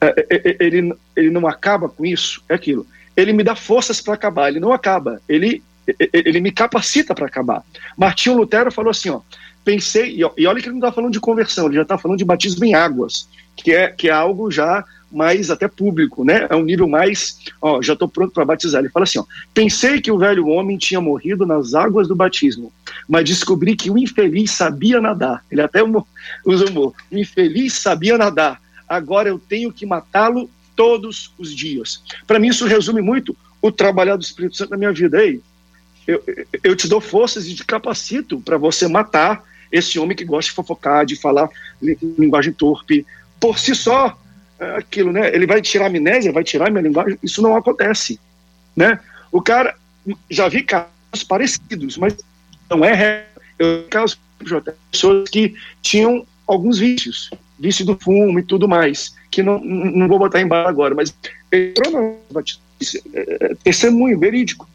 [SPEAKER 5] É, é, é, ele, ele não acaba com isso? É aquilo. Ele me dá forças para acabar, ele não acaba, ele, ele me capacita para acabar. Martinho Lutero falou assim: ó, pensei, e olha que ele não está falando de conversão, ele já está falando de batismo em águas, que é, que é algo já mais até público, né? É um nível mais, ó, já estou pronto para batizar. Ele fala assim, ó, pensei que o velho homem tinha morrido nas águas do batismo, mas descobri que o infeliz sabia nadar. Ele até usa humor. O infeliz sabia nadar. Agora eu tenho que matá-lo todos os dias. Para mim isso resume muito o trabalhar do Espírito Santo na minha vida. Ei, eu, eu te dou forças e te capacito para você matar esse homem que gosta de fofocar, de falar linguagem torpe. Por si só, é aquilo, né? Ele vai tirar a amnésia, vai tirar a minha linguagem. Isso não acontece, né? O cara, já vi casos parecidos, mas não é. Eu vi casos de pessoas que tinham alguns vícios, vício do fumo e tudo mais, que não, não vou botar em barra agora, mas entrou no é, é, testemunho verídico,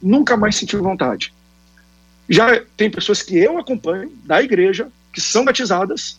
[SPEAKER 5] nunca mais sentiu vontade. Já tem pessoas que eu acompanho da igreja, que são batizadas,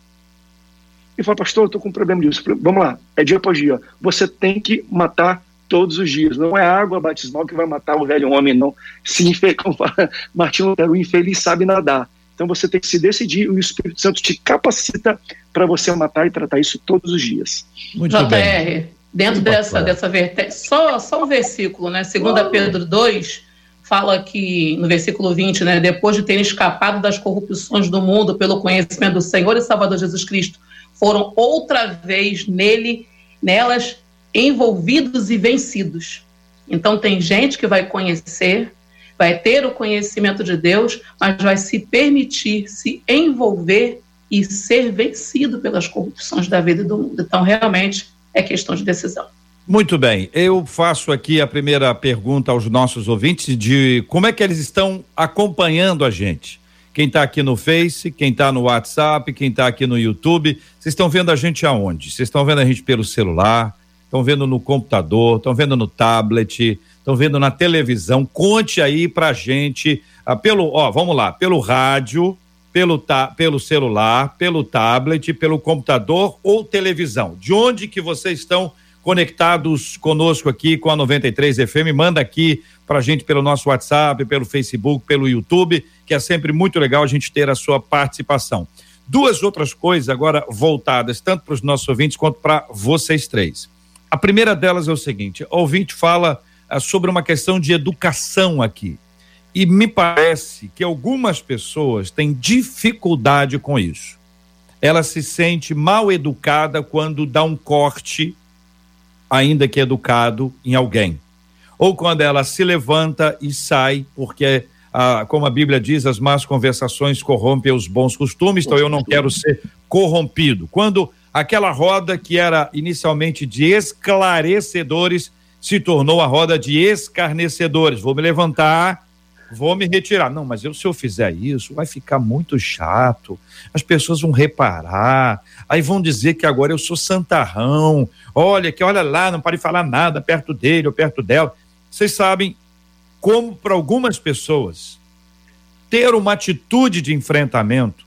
[SPEAKER 5] e fala, pastor, eu estou com um problema disso. Vamos lá, é dia após dia. Você tem que matar todos os dias. Não é a água batismal que vai matar o velho homem, não. Se como fala Martinho Lutero, o infeliz sabe nadar. Então você tem que se decidir e o Espírito Santo te capacita para você matar e tratar isso todos os dias.
[SPEAKER 4] Muito JR, bem. dentro Muito dessa, dessa vertente, só, só um versículo, né? Segunda Pedro 2, fala que, no versículo 20, né? Depois de terem escapado das corrupções do mundo pelo conhecimento do Senhor e Salvador Jesus Cristo, foram outra vez nele, nelas, envolvidos e vencidos. Então tem gente que vai conhecer, vai ter o conhecimento de Deus, mas vai se permitir se envolver e ser vencido pelas corrupções da vida do mundo. Então realmente é questão de decisão.
[SPEAKER 1] Muito bem, eu faço aqui a primeira pergunta aos nossos ouvintes de como é que eles estão acompanhando a gente quem está aqui no Face, quem está no WhatsApp, quem está aqui no YouTube. Vocês estão vendo a gente aonde? Vocês estão vendo a gente pelo celular, estão vendo no computador, estão vendo no tablet, estão vendo na televisão. Conte aí pra gente, ah, pelo, ó, vamos lá, pelo rádio, pelo, ta, pelo celular, pelo tablet, pelo computador ou televisão. De onde que vocês estão conectados conosco aqui com a 93 FM? Manda aqui para a gente pelo nosso WhatsApp, pelo Facebook, pelo YouTube, que é sempre muito legal a gente ter a sua participação. Duas outras coisas agora voltadas tanto para os nossos ouvintes quanto para vocês três. A primeira delas é o seguinte: o ouvinte fala ah, sobre uma questão de educação aqui. E me parece que algumas pessoas têm dificuldade com isso. ela se sente mal educada quando dá um corte, ainda que educado, em alguém. Ou quando ela se levanta e sai, porque, ah, como a Bíblia diz, as más conversações corrompem os bons costumes, então eu não quero ser corrompido. Quando aquela roda que era inicialmente de esclarecedores se tornou a roda de escarnecedores. Vou me levantar vou me retirar. Não, mas eu, se eu fizer isso, vai ficar muito chato. As pessoas vão reparar, aí vão dizer que agora eu sou santarrão. Olha, que olha lá, não pode falar nada perto dele ou perto dela. Vocês sabem como, para algumas pessoas, ter uma atitude de enfrentamento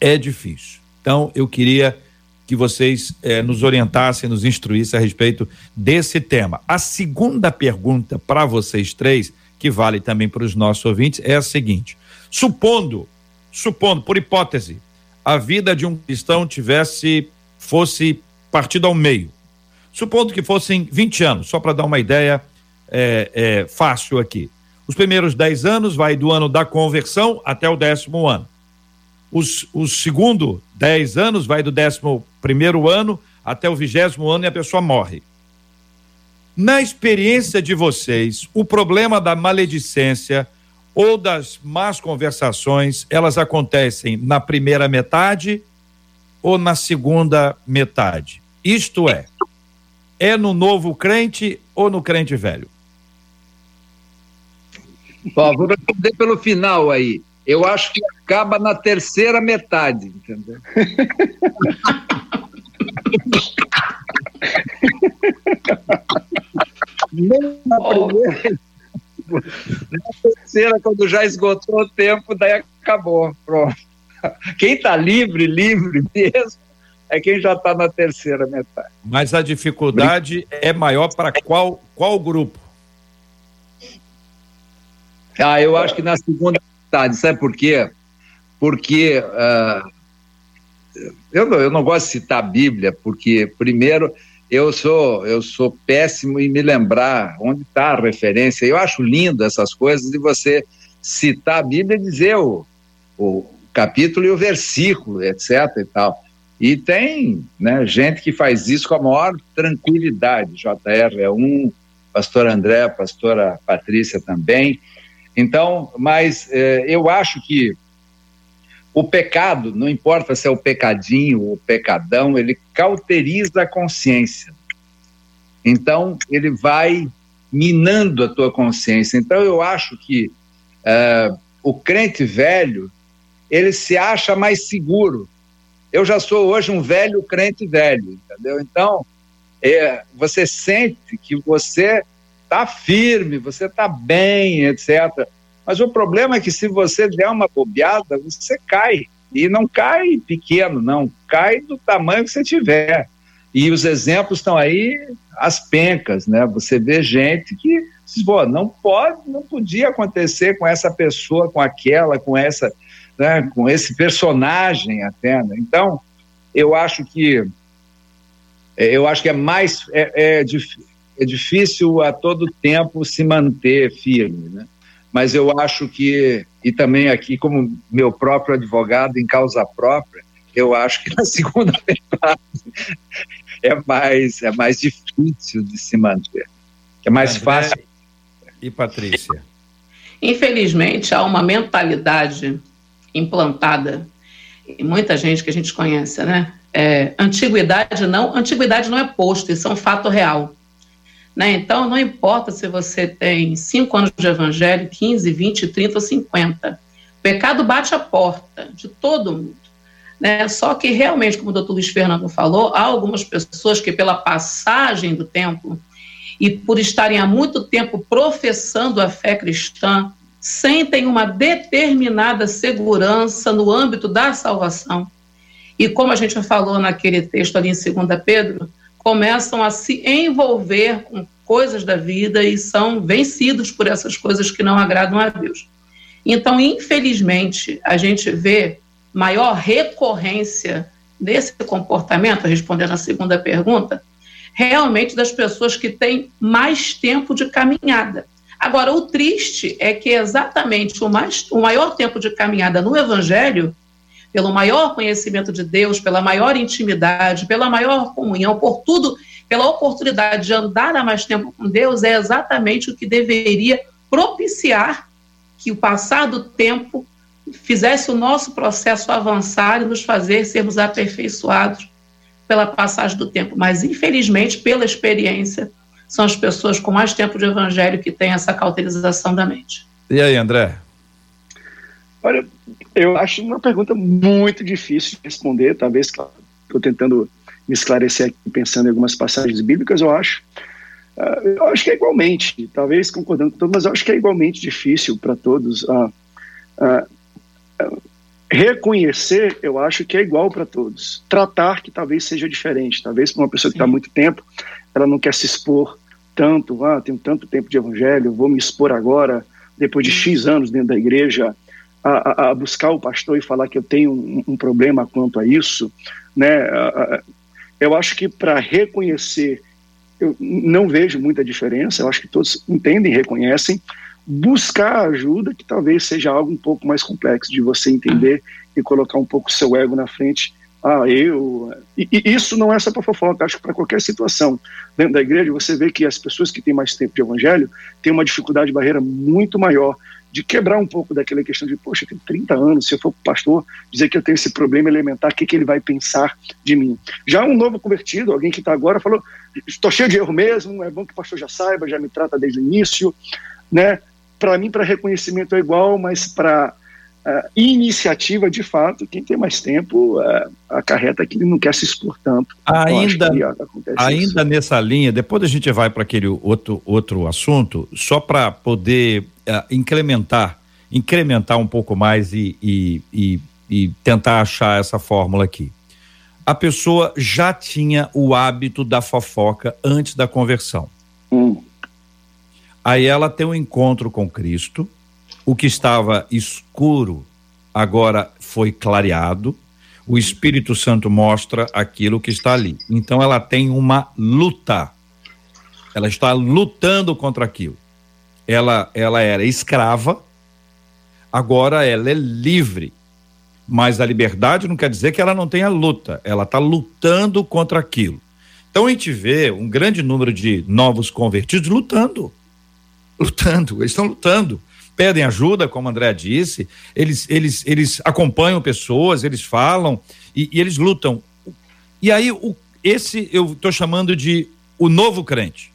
[SPEAKER 1] é difícil. Então, eu queria que vocês eh, nos orientassem, nos instruíssem a respeito desse tema. A segunda pergunta para vocês três que vale também para os nossos ouvintes, é a seguinte: supondo, supondo, por hipótese, a vida de um cristão tivesse, fosse partida ao meio, supondo que fossem 20 anos, só para dar uma ideia é, é, fácil aqui. Os primeiros 10 anos vai do ano da conversão até o décimo ano. Os, os segundo 10 anos vai do décimo primeiro ano até o vigésimo ano e a pessoa morre. Na experiência de vocês, o problema da maledicência ou das más conversações, elas acontecem na primeira metade ou na segunda metade? Isto é, é no novo crente ou no crente velho?
[SPEAKER 6] Ó, vou responder pelo final aí. Eu acho que acaba na terceira metade, entendeu? Nem na primeira. Na terceira, quando já esgotou o tempo, daí acabou. Pronto. Quem está livre, livre mesmo, é quem já está na terceira metade.
[SPEAKER 1] Mas a dificuldade é maior para qual, qual grupo?
[SPEAKER 6] Ah, eu acho que na segunda metade. Sabe por quê? Porque uh, eu, não, eu não gosto de citar a Bíblia, porque, primeiro, eu sou eu sou péssimo em me lembrar onde está a referência. Eu acho lindo essas coisas de você citar a Bíblia e dizer o, o capítulo e o versículo, etc. e tal. E tem né, gente que faz isso com a maior tranquilidade. JR é um, pastor André, pastora Patrícia também. Então, mas eh, eu acho que o pecado, não importa se é o pecadinho ou o pecadão, ele cauteriza a consciência. Então, ele vai minando a tua consciência. Então, eu acho que uh, o crente velho, ele se acha mais seguro. Eu já sou hoje um velho crente velho, entendeu? Então, é, você sente que você está firme, você está bem, etc. Mas o problema é que se você der uma bobeada, você cai. E não cai pequeno, não. Cai do tamanho que você tiver. E os exemplos estão aí, as pencas, né? Você vê gente que pô, não pode, não podia acontecer com essa pessoa, com aquela, com essa, né, com esse personagem até. Né? Então, eu acho que é, eu acho que é mais é, é, é difícil a todo tempo se manter firme, né? Mas eu acho que, e também aqui, como meu próprio advogado em causa própria, eu acho que na segunda metade é mais, é mais difícil de se manter. É mais André fácil.
[SPEAKER 1] E Patrícia?
[SPEAKER 4] Infelizmente, há uma mentalidade implantada em muita gente que a gente conhece, né? É, antiguidade não, antiguidade não é posto, isso é um fato real. Né? Então, não importa se você tem 5 anos de evangelho, 15, 20, 30 ou 50. O pecado bate a porta de todo mundo. Né? Só que realmente, como o doutor Luiz Fernando falou, há algumas pessoas que, pela passagem do tempo e por estarem há muito tempo professando a fé cristã, sentem uma determinada segurança no âmbito da salvação. E como a gente falou naquele texto ali em 2 Pedro, começam a se envolver com coisas da vida e são vencidos por essas coisas que não agradam a Deus. Então, infelizmente, a gente vê maior recorrência desse comportamento, respondendo a segunda pergunta, realmente das pessoas que têm mais tempo de caminhada. Agora, o triste é que exatamente o, mais, o maior tempo de caminhada no Evangelho pelo maior conhecimento de Deus, pela maior intimidade, pela maior comunhão, por tudo, pela oportunidade de andar há mais tempo com Deus, é exatamente o que deveria propiciar que o passar do tempo fizesse o nosso processo avançar e nos fazer sermos aperfeiçoados pela passagem do tempo. Mas, infelizmente, pela experiência, são as pessoas com mais tempo de evangelho que têm essa cauterização da mente.
[SPEAKER 1] E aí, André?
[SPEAKER 5] Olha, eu acho uma pergunta muito difícil de responder, talvez estou tentando me esclarecer aqui pensando em algumas passagens bíblicas, eu acho. Uh, eu acho que é igualmente, talvez concordando com todos, mas eu acho que é igualmente difícil para todos. Uh, uh, reconhecer, eu acho que é igual para todos. Tratar que talvez seja diferente. Talvez para uma pessoa que está muito tempo, ela não quer se expor tanto. Ah, tenho tanto tempo de evangelho, vou me expor agora, depois de X anos dentro da igreja, a, a, buscar o pastor e falar que eu tenho um, um problema quanto a isso. Né? Eu acho que para reconhecer, eu não vejo muita diferença. Eu acho que todos entendem, reconhecem buscar ajuda, que talvez seja algo um pouco mais complexo de você entender e colocar um pouco seu ego na frente. Ah, eu. E, e isso não é só para fofoca, acho que para qualquer situação. Dentro da igreja, você vê que as pessoas que têm mais tempo de evangelho têm uma dificuldade de barreira muito maior de quebrar um pouco daquela questão de, poxa, eu tenho 30 anos, se eu for pastor, dizer que eu tenho esse problema elementar, o que, que ele vai pensar de mim? Já um novo convertido, alguém que está agora, falou, estou cheio de erro mesmo, é bom que o pastor já saiba, já me trata desde o início, né? para mim, para reconhecimento é igual, mas para uh, iniciativa, de fato, quem tem mais tempo uh, acarreta que ele não quer se expor tanto.
[SPEAKER 1] Ainda, ainda nessa linha, depois a gente vai para aquele outro, outro assunto, só para poder incrementar, incrementar um pouco mais e, e, e, e tentar achar essa fórmula aqui. A pessoa já tinha o hábito da fofoca antes da conversão. Hum Aí ela tem um encontro com Cristo, o que estava escuro agora foi clareado, o Espírito Santo mostra aquilo que está ali. Então ela tem uma luta. Ela está lutando contra aquilo. Ela, ela era escrava, agora ela é livre. Mas a liberdade não quer dizer que ela não tenha luta. Ela está lutando contra aquilo. Então a gente vê um grande número de novos convertidos lutando lutando, eles estão lutando. Pedem ajuda, como André disse, eles, eles, eles acompanham pessoas, eles falam e, e eles lutam. E aí, o, esse eu estou chamando de o novo crente.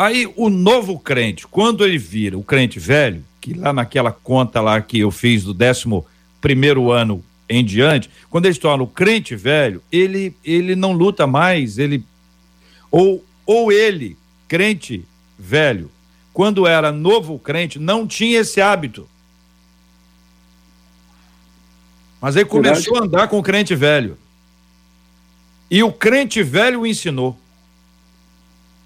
[SPEAKER 1] Aí, o novo crente, quando ele vira o crente velho, que lá naquela conta lá que eu fiz do décimo primeiro ano em diante, quando ele se torna o crente velho, ele, ele não luta mais, ele ou, ou ele, crente velho, quando era novo crente, não tinha esse hábito. Mas aí começou a andar com o crente velho. E o crente velho o ensinou.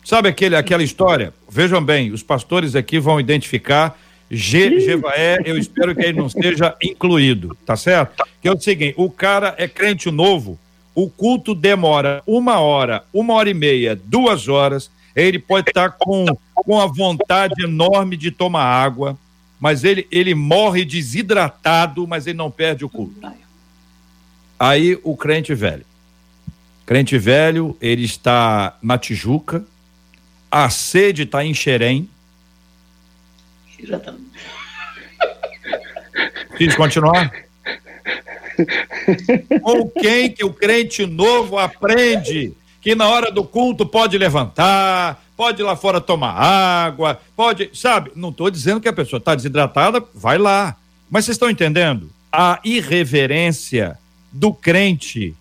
[SPEAKER 1] Sabe aquele, aquela história? Vejam bem, os pastores aqui vão identificar G, Gevaé, eu espero que ele não seja incluído, tá certo? Que é o seguinte: o cara é crente novo, o culto demora uma hora, uma hora e meia, duas horas, ele pode estar com, com a vontade enorme de tomar água, mas ele, ele morre desidratado, mas ele não perde o culto. Aí o crente velho. Crente velho, ele está na Tijuca, a sede está em Xerém. Tá... Quis continuar? Com quem que o crente novo aprende que na hora do culto pode levantar, pode ir lá fora tomar água, pode, sabe? Não estou dizendo que a pessoa está desidratada, vai lá. Mas vocês estão entendendo? A irreverência do crente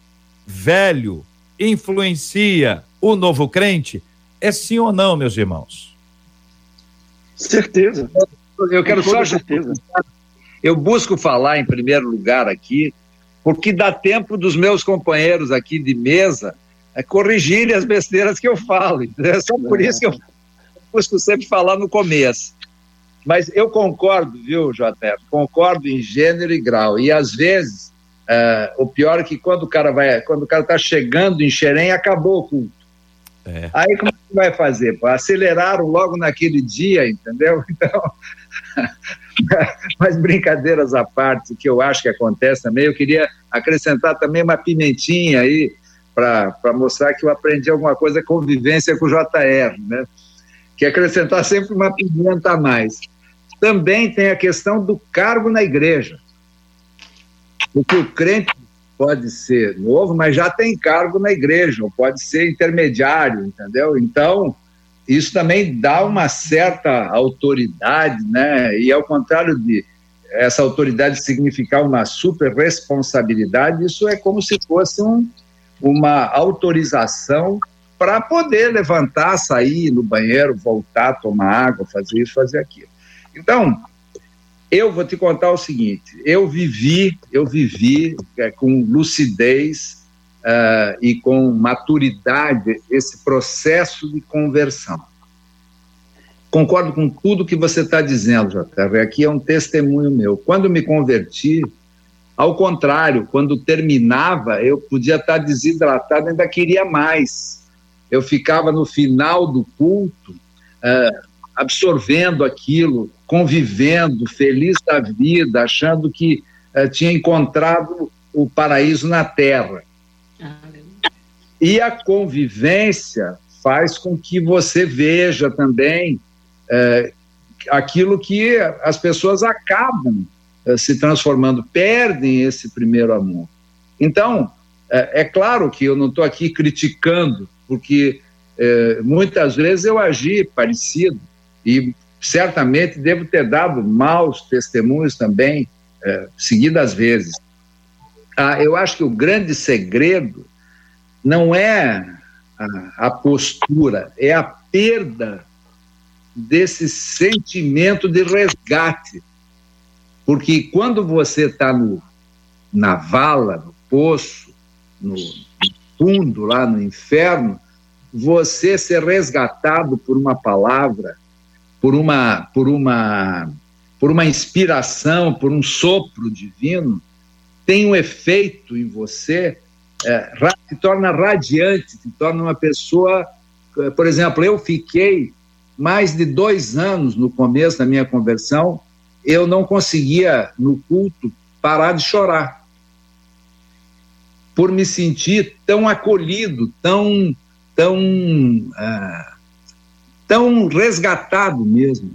[SPEAKER 1] velho influencia o novo crente? É sim ou não, meus irmãos?
[SPEAKER 5] Certeza.
[SPEAKER 6] Eu quero só certeza. Eu busco falar em primeiro lugar aqui, porque dá tempo dos meus companheiros aqui de mesa é corrigirem as besteiras que eu falo. É só por isso que eu busco sempre falar no começo. Mas eu concordo, viu, JF? Concordo em gênero e grau. E às vezes, é, o pior é que quando o cara vai, quando o cara está chegando em Xerém, acabou o culto. É. Aí como é que vai fazer? Aceleraram logo naquele dia, entendeu? Então, Mas brincadeiras à parte, que eu acho que acontece também, eu queria acrescentar também uma pimentinha aí para mostrar que eu aprendi alguma coisa convivência com o JR, né? Que é acrescentar sempre uma pimenta a mais. Também tem a questão do cargo na igreja. Porque o crente pode ser novo, mas já tem cargo na igreja, ou pode ser intermediário, entendeu? Então, isso também dá uma certa autoridade, né? E ao contrário de essa autoridade significar uma super responsabilidade, isso é como se fosse um, uma autorização para poder levantar, sair no banheiro, voltar, tomar água, fazer isso, fazer aquilo. Então, eu vou te contar o seguinte: eu vivi, eu vivi é, com lucidez uh, e com maturidade esse processo de conversão. Concordo com tudo que você está dizendo, JR. Aqui é um testemunho meu. Quando me converti, ao contrário, quando terminava, eu podia estar tá desidratado, ainda queria mais. Eu ficava no final do culto, uh, absorvendo aquilo, convivendo, feliz da vida, achando que uh, tinha encontrado o paraíso na Terra. E a convivência faz com que você veja também uh, aquilo que as pessoas acabam uh, se transformando, perdem esse primeiro amor. Então, é claro que eu não estou aqui criticando, porque muitas vezes eu agi parecido, e certamente devo ter dado maus testemunhos também, é, seguidas vezes. Ah, eu acho que o grande segredo não é a, a postura, é a perda desse sentimento de resgate. Porque quando você está na vala, no poço, no fundo, lá no inferno, você ser resgatado por uma palavra, por uma, por uma, por uma inspiração, por um sopro divino, tem um efeito em você, é, te torna radiante, te torna uma pessoa. É, por exemplo, eu fiquei mais de dois anos no começo da minha conversão, eu não conseguia, no culto, parar de chorar. Por me sentir tão acolhido, tão, tão ah, tão resgatado mesmo.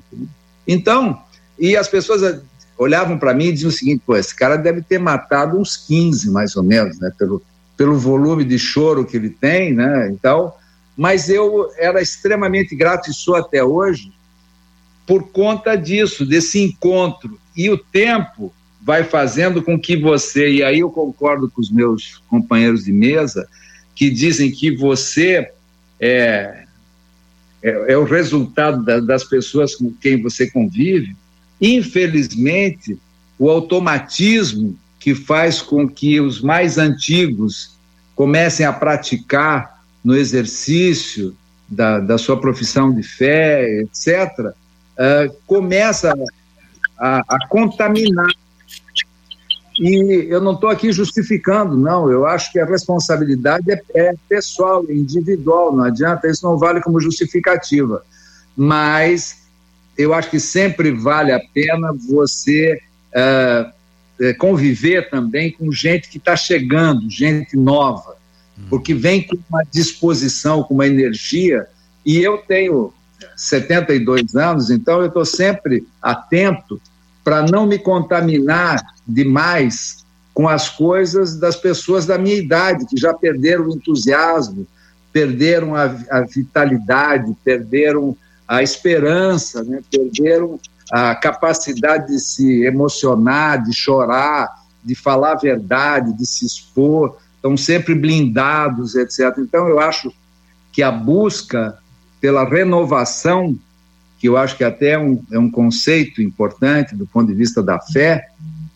[SPEAKER 6] Então, e as pessoas olhavam para mim e diziam o seguinte: pô, esse cara deve ter matado uns 15, mais ou menos, né, pelo, pelo volume de choro que ele tem, né, então, mas eu era extremamente grato e sou até hoje por conta disso, desse encontro. E o tempo vai fazendo com que você, e aí eu concordo com os meus companheiros de mesa, que dizem que você é, é, é o resultado da, das pessoas com quem você convive. Infelizmente, o automatismo que faz com que os mais antigos comecem a praticar no exercício da, da sua profissão de fé, etc., uh, é, começa a, a contaminar e eu não estou aqui justificando, não. Eu acho que a responsabilidade é, é pessoal, individual. Não adianta, isso não vale como justificativa. Mas eu acho que sempre vale a pena você uh, conviver também com gente que está chegando, gente nova, hum. porque vem com uma disposição, com uma energia. E eu tenho 72 anos, então eu estou sempre atento para não me contaminar demais com as coisas das pessoas da minha idade, que já perderam o entusiasmo, perderam a, a vitalidade, perderam a esperança, né? perderam a capacidade de se emocionar, de chorar, de falar a verdade, de se expor, estão sempre blindados, etc. Então, eu acho que a busca pela renovação que eu acho que até é um, é um conceito importante do ponto de vista da fé,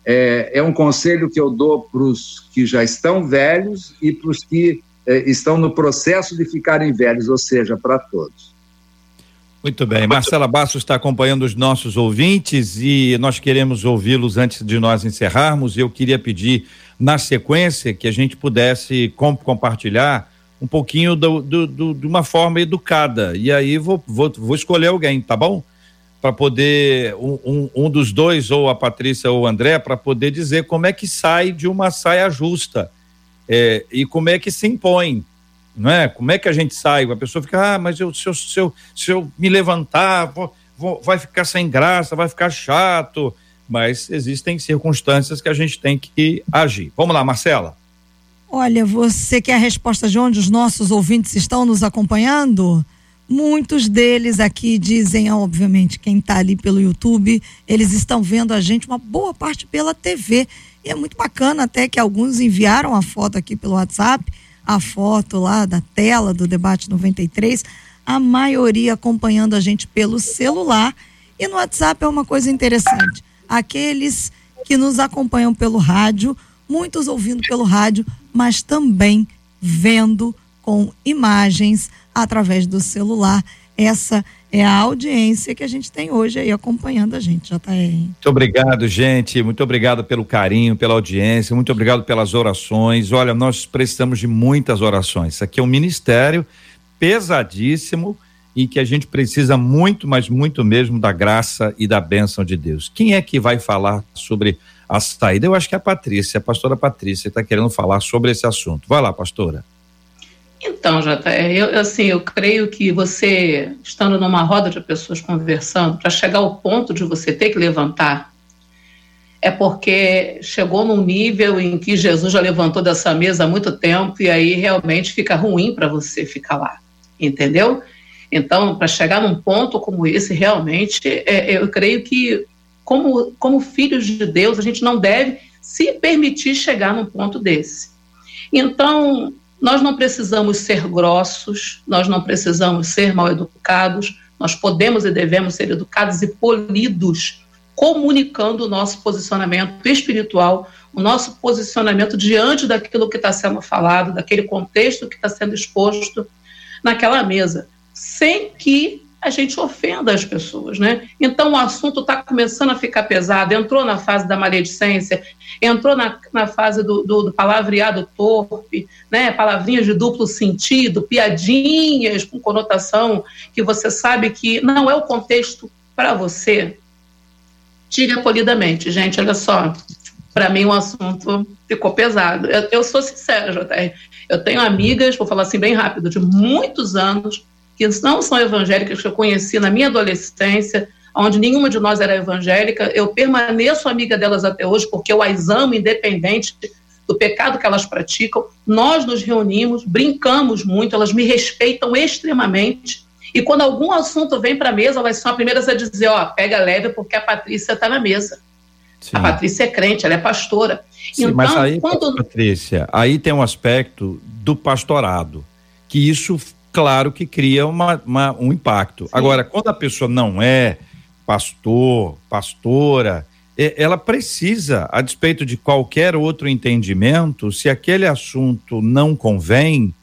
[SPEAKER 6] é, é um conselho que eu dou para os que já estão velhos e para os que é, estão no processo de ficarem velhos, ou seja, para todos.
[SPEAKER 1] Muito bem, Marcela Bastos está acompanhando os nossos ouvintes e nós queremos ouvi-los antes de nós encerrarmos. Eu queria pedir, na sequência, que a gente pudesse compartilhar um pouquinho do, do, do, de uma forma educada. E aí vou, vou, vou escolher alguém, tá bom? Para poder, um, um, dos dois, ou a Patrícia ou o André, para poder dizer como é que sai de uma saia justa é, e como é que se impõe. Não é? Como é que a gente sai? A pessoa fica, ah, mas eu, se, eu, se, eu, se eu me levantar, vou, vou, vai ficar sem graça, vai ficar chato. Mas existem circunstâncias que a gente tem que agir. Vamos lá, Marcela.
[SPEAKER 3] Olha, você quer a resposta de onde os nossos ouvintes estão nos acompanhando? Muitos deles aqui dizem, obviamente, quem está ali pelo YouTube, eles estão vendo a gente, uma boa parte pela TV. E é muito bacana até que alguns enviaram a foto aqui pelo WhatsApp, a foto lá da tela do debate 93, a maioria acompanhando a gente pelo celular. E no WhatsApp é uma coisa interessante. Aqueles que nos acompanham pelo rádio, muitos ouvindo pelo rádio, mas também vendo com imagens através do celular. Essa é a audiência que a gente tem hoje aí acompanhando a gente, JR.
[SPEAKER 1] Muito obrigado, gente. Muito obrigado pelo carinho, pela audiência. Muito obrigado pelas orações. Olha, nós precisamos de muitas orações. Isso aqui é um ministério pesadíssimo e que a gente precisa muito, mas muito mesmo da graça e da bênção de Deus. Quem é que vai falar sobre a saída? Eu acho que é a Patrícia, a pastora Patrícia está querendo falar sobre esse assunto. Vai lá, pastora.
[SPEAKER 4] Então, JR, eu, assim, eu creio que você, estando numa roda de pessoas conversando, para chegar ao ponto de você ter que levantar, é porque chegou num nível em que Jesus já levantou dessa mesa há muito tempo e aí realmente fica ruim para você ficar lá, entendeu? Então, para chegar num ponto como esse, realmente, é, eu creio que, como, como filhos de Deus, a gente não deve se permitir chegar num ponto desse. Então, nós não precisamos ser grossos, nós não precisamos ser mal educados, nós podemos e devemos ser educados e polidos, comunicando o nosso posicionamento espiritual, o nosso posicionamento diante daquilo que está sendo falado, daquele contexto que está sendo exposto naquela mesa, sem que a gente ofenda as pessoas, né? Então o assunto está começando a ficar pesado, entrou na fase da maledicência, entrou na, na fase do, do, do palavreado torpe, né? Palavrinhas de duplo sentido, piadinhas com conotação que você sabe que não é o contexto para você. Diga polidamente, gente, olha só, para mim o assunto ficou pesado. Eu, eu sou sincera, JR. Eu tenho amigas, vou falar assim bem rápido, de muitos anos que não são evangélicas, que eu conheci na minha adolescência, onde nenhuma de nós era evangélica. Eu permaneço amiga delas até hoje, porque eu as amo, independente do pecado que elas praticam. Nós nos reunimos, brincamos muito, elas me respeitam extremamente. E quando algum assunto vem para a mesa, elas são as primeiras a dizer: ó, pega leve, porque a Patrícia está na mesa. Sim. A Patrícia é crente, ela é pastora.
[SPEAKER 1] Sim, então, mas aí, quando... Patrícia, aí tem um aspecto do pastorado, que isso claro que cria uma, uma um impacto. Sim. Agora, quando a pessoa não é pastor, pastora, ela precisa, a despeito de qualquer outro entendimento, se aquele assunto não convém,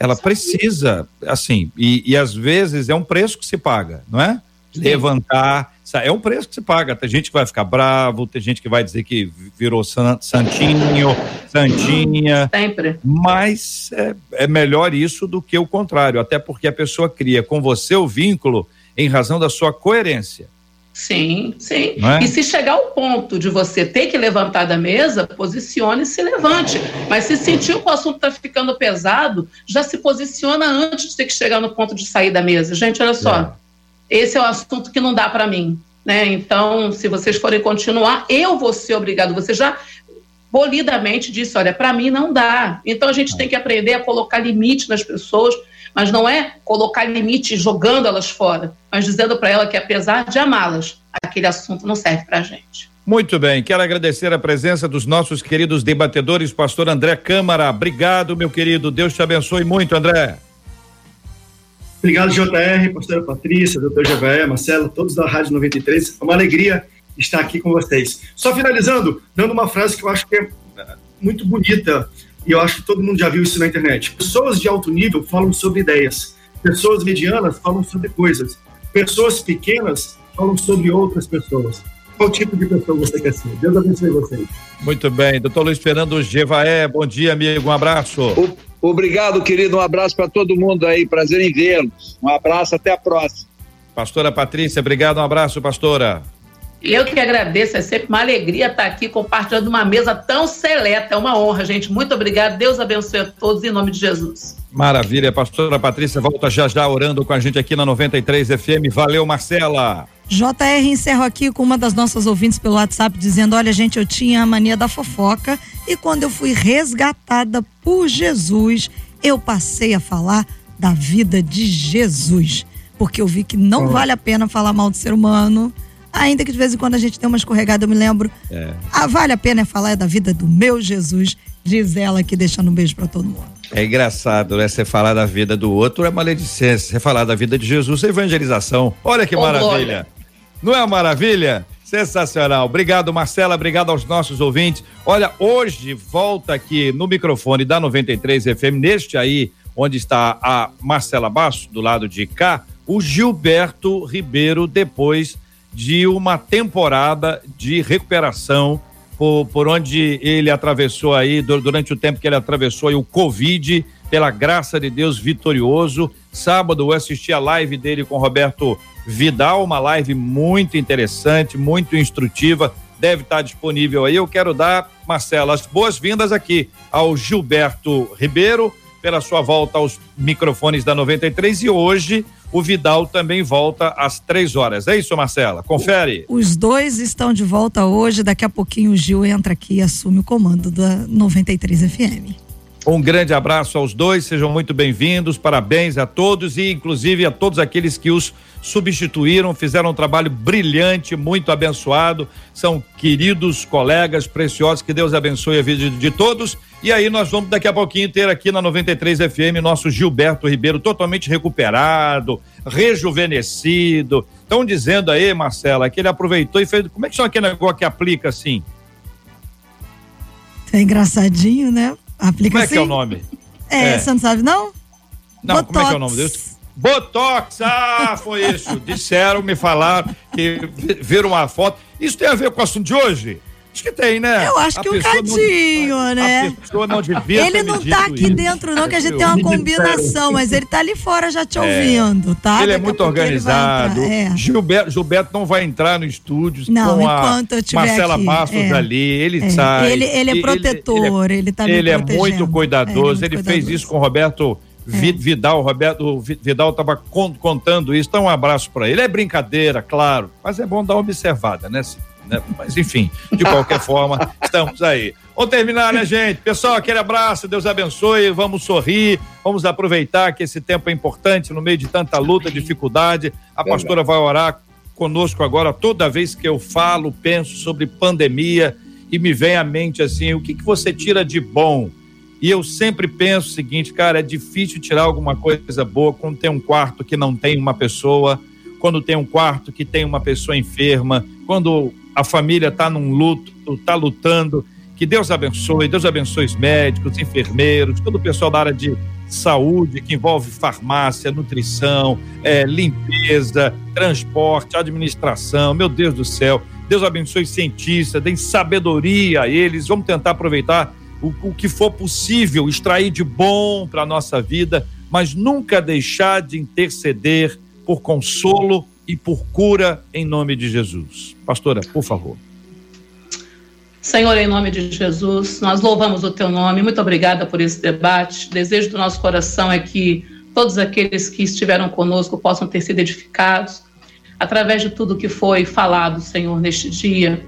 [SPEAKER 1] ela precisa, assim, e, e às vezes é um preço que se paga, não é? Levantar, é um preço que se paga. Tem gente que vai ficar bravo, tem gente que vai dizer que virou santinho, santinha.
[SPEAKER 4] Sempre.
[SPEAKER 1] Mas é, é melhor isso do que o contrário, até porque a pessoa cria com você o vínculo em razão da sua coerência.
[SPEAKER 4] Sim, sim. É? E se chegar ao ponto de você ter que levantar da mesa, posicione e se levante. Mas se sentir que o assunto está ficando pesado, já se posiciona antes de ter que chegar no ponto de sair da mesa. Gente, olha só. É esse é o assunto que não dá para mim. Né? Então, se vocês forem continuar, eu vou ser obrigado. Você já bolidamente disse: olha, para mim não dá. Então, a gente tem que aprender a colocar limite nas pessoas, mas não é colocar limite jogando elas fora, mas dizendo para ela que, apesar de amá-las, aquele assunto não serve para a gente.
[SPEAKER 1] Muito bem, quero agradecer a presença dos nossos queridos debatedores, pastor André Câmara. Obrigado, meu querido. Deus te abençoe muito, André.
[SPEAKER 5] Obrigado, JR, pastora Patrícia, doutor Jevaé, Marcelo, todos da Rádio 93. É uma alegria estar aqui com vocês. Só finalizando, dando uma frase que eu acho que é, é muito bonita, e eu acho que todo mundo já viu isso na internet. Pessoas de alto nível falam sobre ideias, pessoas medianas falam sobre coisas, pessoas pequenas falam sobre outras pessoas. Qual tipo de pessoa você quer ser? Deus abençoe vocês.
[SPEAKER 1] Muito bem. Doutor Luiz Fernando Jevaé, bom dia, amigo. Um abraço.
[SPEAKER 6] Obrigado, querido. Um abraço para todo mundo aí. Prazer em vê-los. Um abraço, até a próxima.
[SPEAKER 1] Pastora Patrícia, obrigado, um abraço, pastora.
[SPEAKER 4] Eu que agradeço, é sempre uma alegria estar aqui compartilhando uma mesa tão seleta. É uma honra, gente. Muito obrigado. Deus abençoe a todos em nome de Jesus.
[SPEAKER 1] Maravilha. Pastora Patrícia volta já já orando com a gente aqui na 93 FM. Valeu, Marcela.
[SPEAKER 3] JR encerro aqui com uma das nossas ouvintes pelo WhatsApp dizendo: Olha, gente, eu tinha a mania da fofoca e quando eu fui resgatada por Jesus, eu passei a falar da vida de Jesus. Porque eu vi que não oh. vale a pena falar mal do ser humano ainda que de vez em quando a gente tem uma escorregada, eu me lembro. É. Ah, vale a pena falar da vida do meu Jesus, diz ela aqui, deixando um beijo para todo mundo.
[SPEAKER 1] É engraçado, né? Você falar da vida do outro é maledicência. Você falar da vida de Jesus é evangelização. Olha que oh, maravilha. Glória. Não é uma maravilha? Sensacional. Obrigado, Marcela. Obrigado aos nossos ouvintes. Olha, hoje volta aqui no microfone da 93 FM, neste aí, onde está a Marcela Basso, do lado de cá, o Gilberto Ribeiro, depois de uma temporada de recuperação por, por onde ele atravessou aí, durante o tempo que ele atravessou aí, o Covid, pela graça de Deus, vitorioso. Sábado eu assisti a live dele com Roberto Vidal, uma live muito interessante, muito instrutiva, deve estar disponível aí. Eu quero dar, Marcelo, as boas-vindas aqui ao Gilberto Ribeiro, pela sua volta aos microfones da 93 e hoje o Vidal também volta às três horas. É isso, Marcela? Confere.
[SPEAKER 3] Os dois estão de volta hoje. Daqui a pouquinho o Gil entra aqui e assume o comando da 93 FM.
[SPEAKER 1] Um grande abraço aos dois, sejam muito bem-vindos, parabéns a todos e inclusive a todos aqueles que os substituíram, fizeram um trabalho brilhante, muito abençoado, são queridos colegas preciosos, que Deus abençoe a vida de, todos. E aí nós vamos daqui a pouquinho ter aqui na 93 FM nosso Gilberto Ribeiro totalmente recuperado, rejuvenescido. Estão dizendo aí, Marcela, que ele aproveitou e fez. Como é que chama aquele negócio que aplica assim?
[SPEAKER 3] É engraçadinho, né? Aplica
[SPEAKER 1] como é que é o nome?
[SPEAKER 3] É, é. você não sabe, não?
[SPEAKER 1] Não, Botox. como é que é o nome desse? Botox, ah, foi isso. Disseram, me falaram que viram uma foto. Isso tem a ver com o assunto de hoje? Acho que tem, né?
[SPEAKER 3] Eu acho a que um cadinho, não, né?
[SPEAKER 1] Não devia
[SPEAKER 3] Ele não tá aqui isso. dentro, não, que a gente tem uma combinação, mas ele tá ali fora já te é. ouvindo, tá?
[SPEAKER 1] Ele é muito organizado. É. Gilberto, Gilberto não vai entrar no estúdio
[SPEAKER 3] não,
[SPEAKER 1] com
[SPEAKER 3] a
[SPEAKER 1] Marcela
[SPEAKER 3] aqui.
[SPEAKER 1] Passos é. ali, ele é. sai.
[SPEAKER 3] Ele, ele é protetor, ele, ele, tá
[SPEAKER 1] Ele é muito cuidadoso, ele, fez isso com o Roberto é. Vidal, Roberto Vidal estava contando isso, então um abraço para ele. É brincadeira, claro, mas é bom dar uma observada, né? Né? Mas enfim, de qualquer forma, estamos aí. Vamos terminar, né, gente? Pessoal, aquele abraço, Deus abençoe, vamos sorrir, vamos aproveitar que esse tempo é importante no meio de tanta luta, dificuldade. A pastora vai orar conosco agora toda vez que eu falo, penso sobre pandemia e me vem à mente assim, o que, que você tira de bom? E eu sempre penso o seguinte, cara, é difícil tirar alguma coisa boa quando tem um quarto que não tem uma pessoa, quando tem um quarto que tem uma pessoa enferma, quando a família está num luto, está lutando. Que Deus abençoe, Deus abençoe os médicos, enfermeiros, todo o pessoal da área de saúde, que envolve farmácia, nutrição, é, limpeza, transporte, administração. Meu Deus do céu, Deus abençoe cientistas, dê sabedoria a eles. Vamos tentar aproveitar o, o que for possível, extrair de bom para a nossa vida, mas nunca deixar de interceder por consolo e por cura em nome de Jesus. Pastora, por favor.
[SPEAKER 4] Senhor, em nome de Jesus, nós louvamos o teu nome. Muito obrigada por esse debate. Desejo do nosso coração é que todos aqueles que estiveram conosco possam ter sido edificados através de tudo que foi falado, Senhor, neste dia.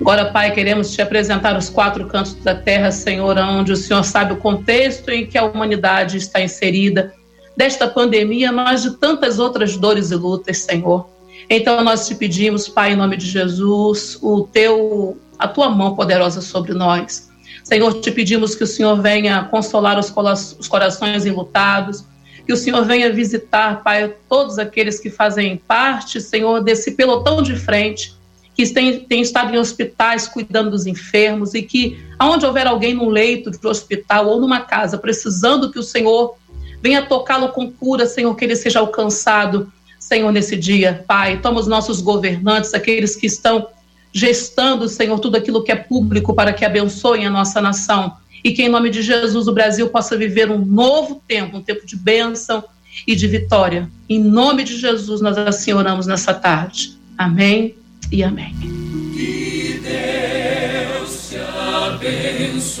[SPEAKER 4] Agora, Pai, queremos te apresentar os quatro cantos da terra, Senhor, onde o Senhor sabe o contexto em que a humanidade está inserida desta pandemia, mas de tantas outras dores e lutas, Senhor. Então nós te pedimos, Pai, em nome de Jesus, o teu a tua mão poderosa sobre nós. Senhor, te pedimos que o Senhor venha consolar os, os corações enlutados, que o Senhor venha visitar, Pai, todos aqueles que fazem parte, Senhor, desse pelotão de frente, que tem, tem estado em hospitais cuidando dos enfermos e que, aonde houver alguém num leito de hospital ou numa casa precisando que o Senhor Venha tocá-lo com cura, Senhor, que ele seja alcançado, Senhor, nesse dia. Pai, toma os nossos governantes, aqueles que estão gestando, Senhor, tudo aquilo que é público para que abençoem a nossa nação. E que, em nome de Jesus, o Brasil possa viver um novo tempo, um tempo de bênção e de vitória. Em nome de Jesus, nós assim oramos nessa tarde. Amém e amém. Que Deus te
[SPEAKER 7] abençoe.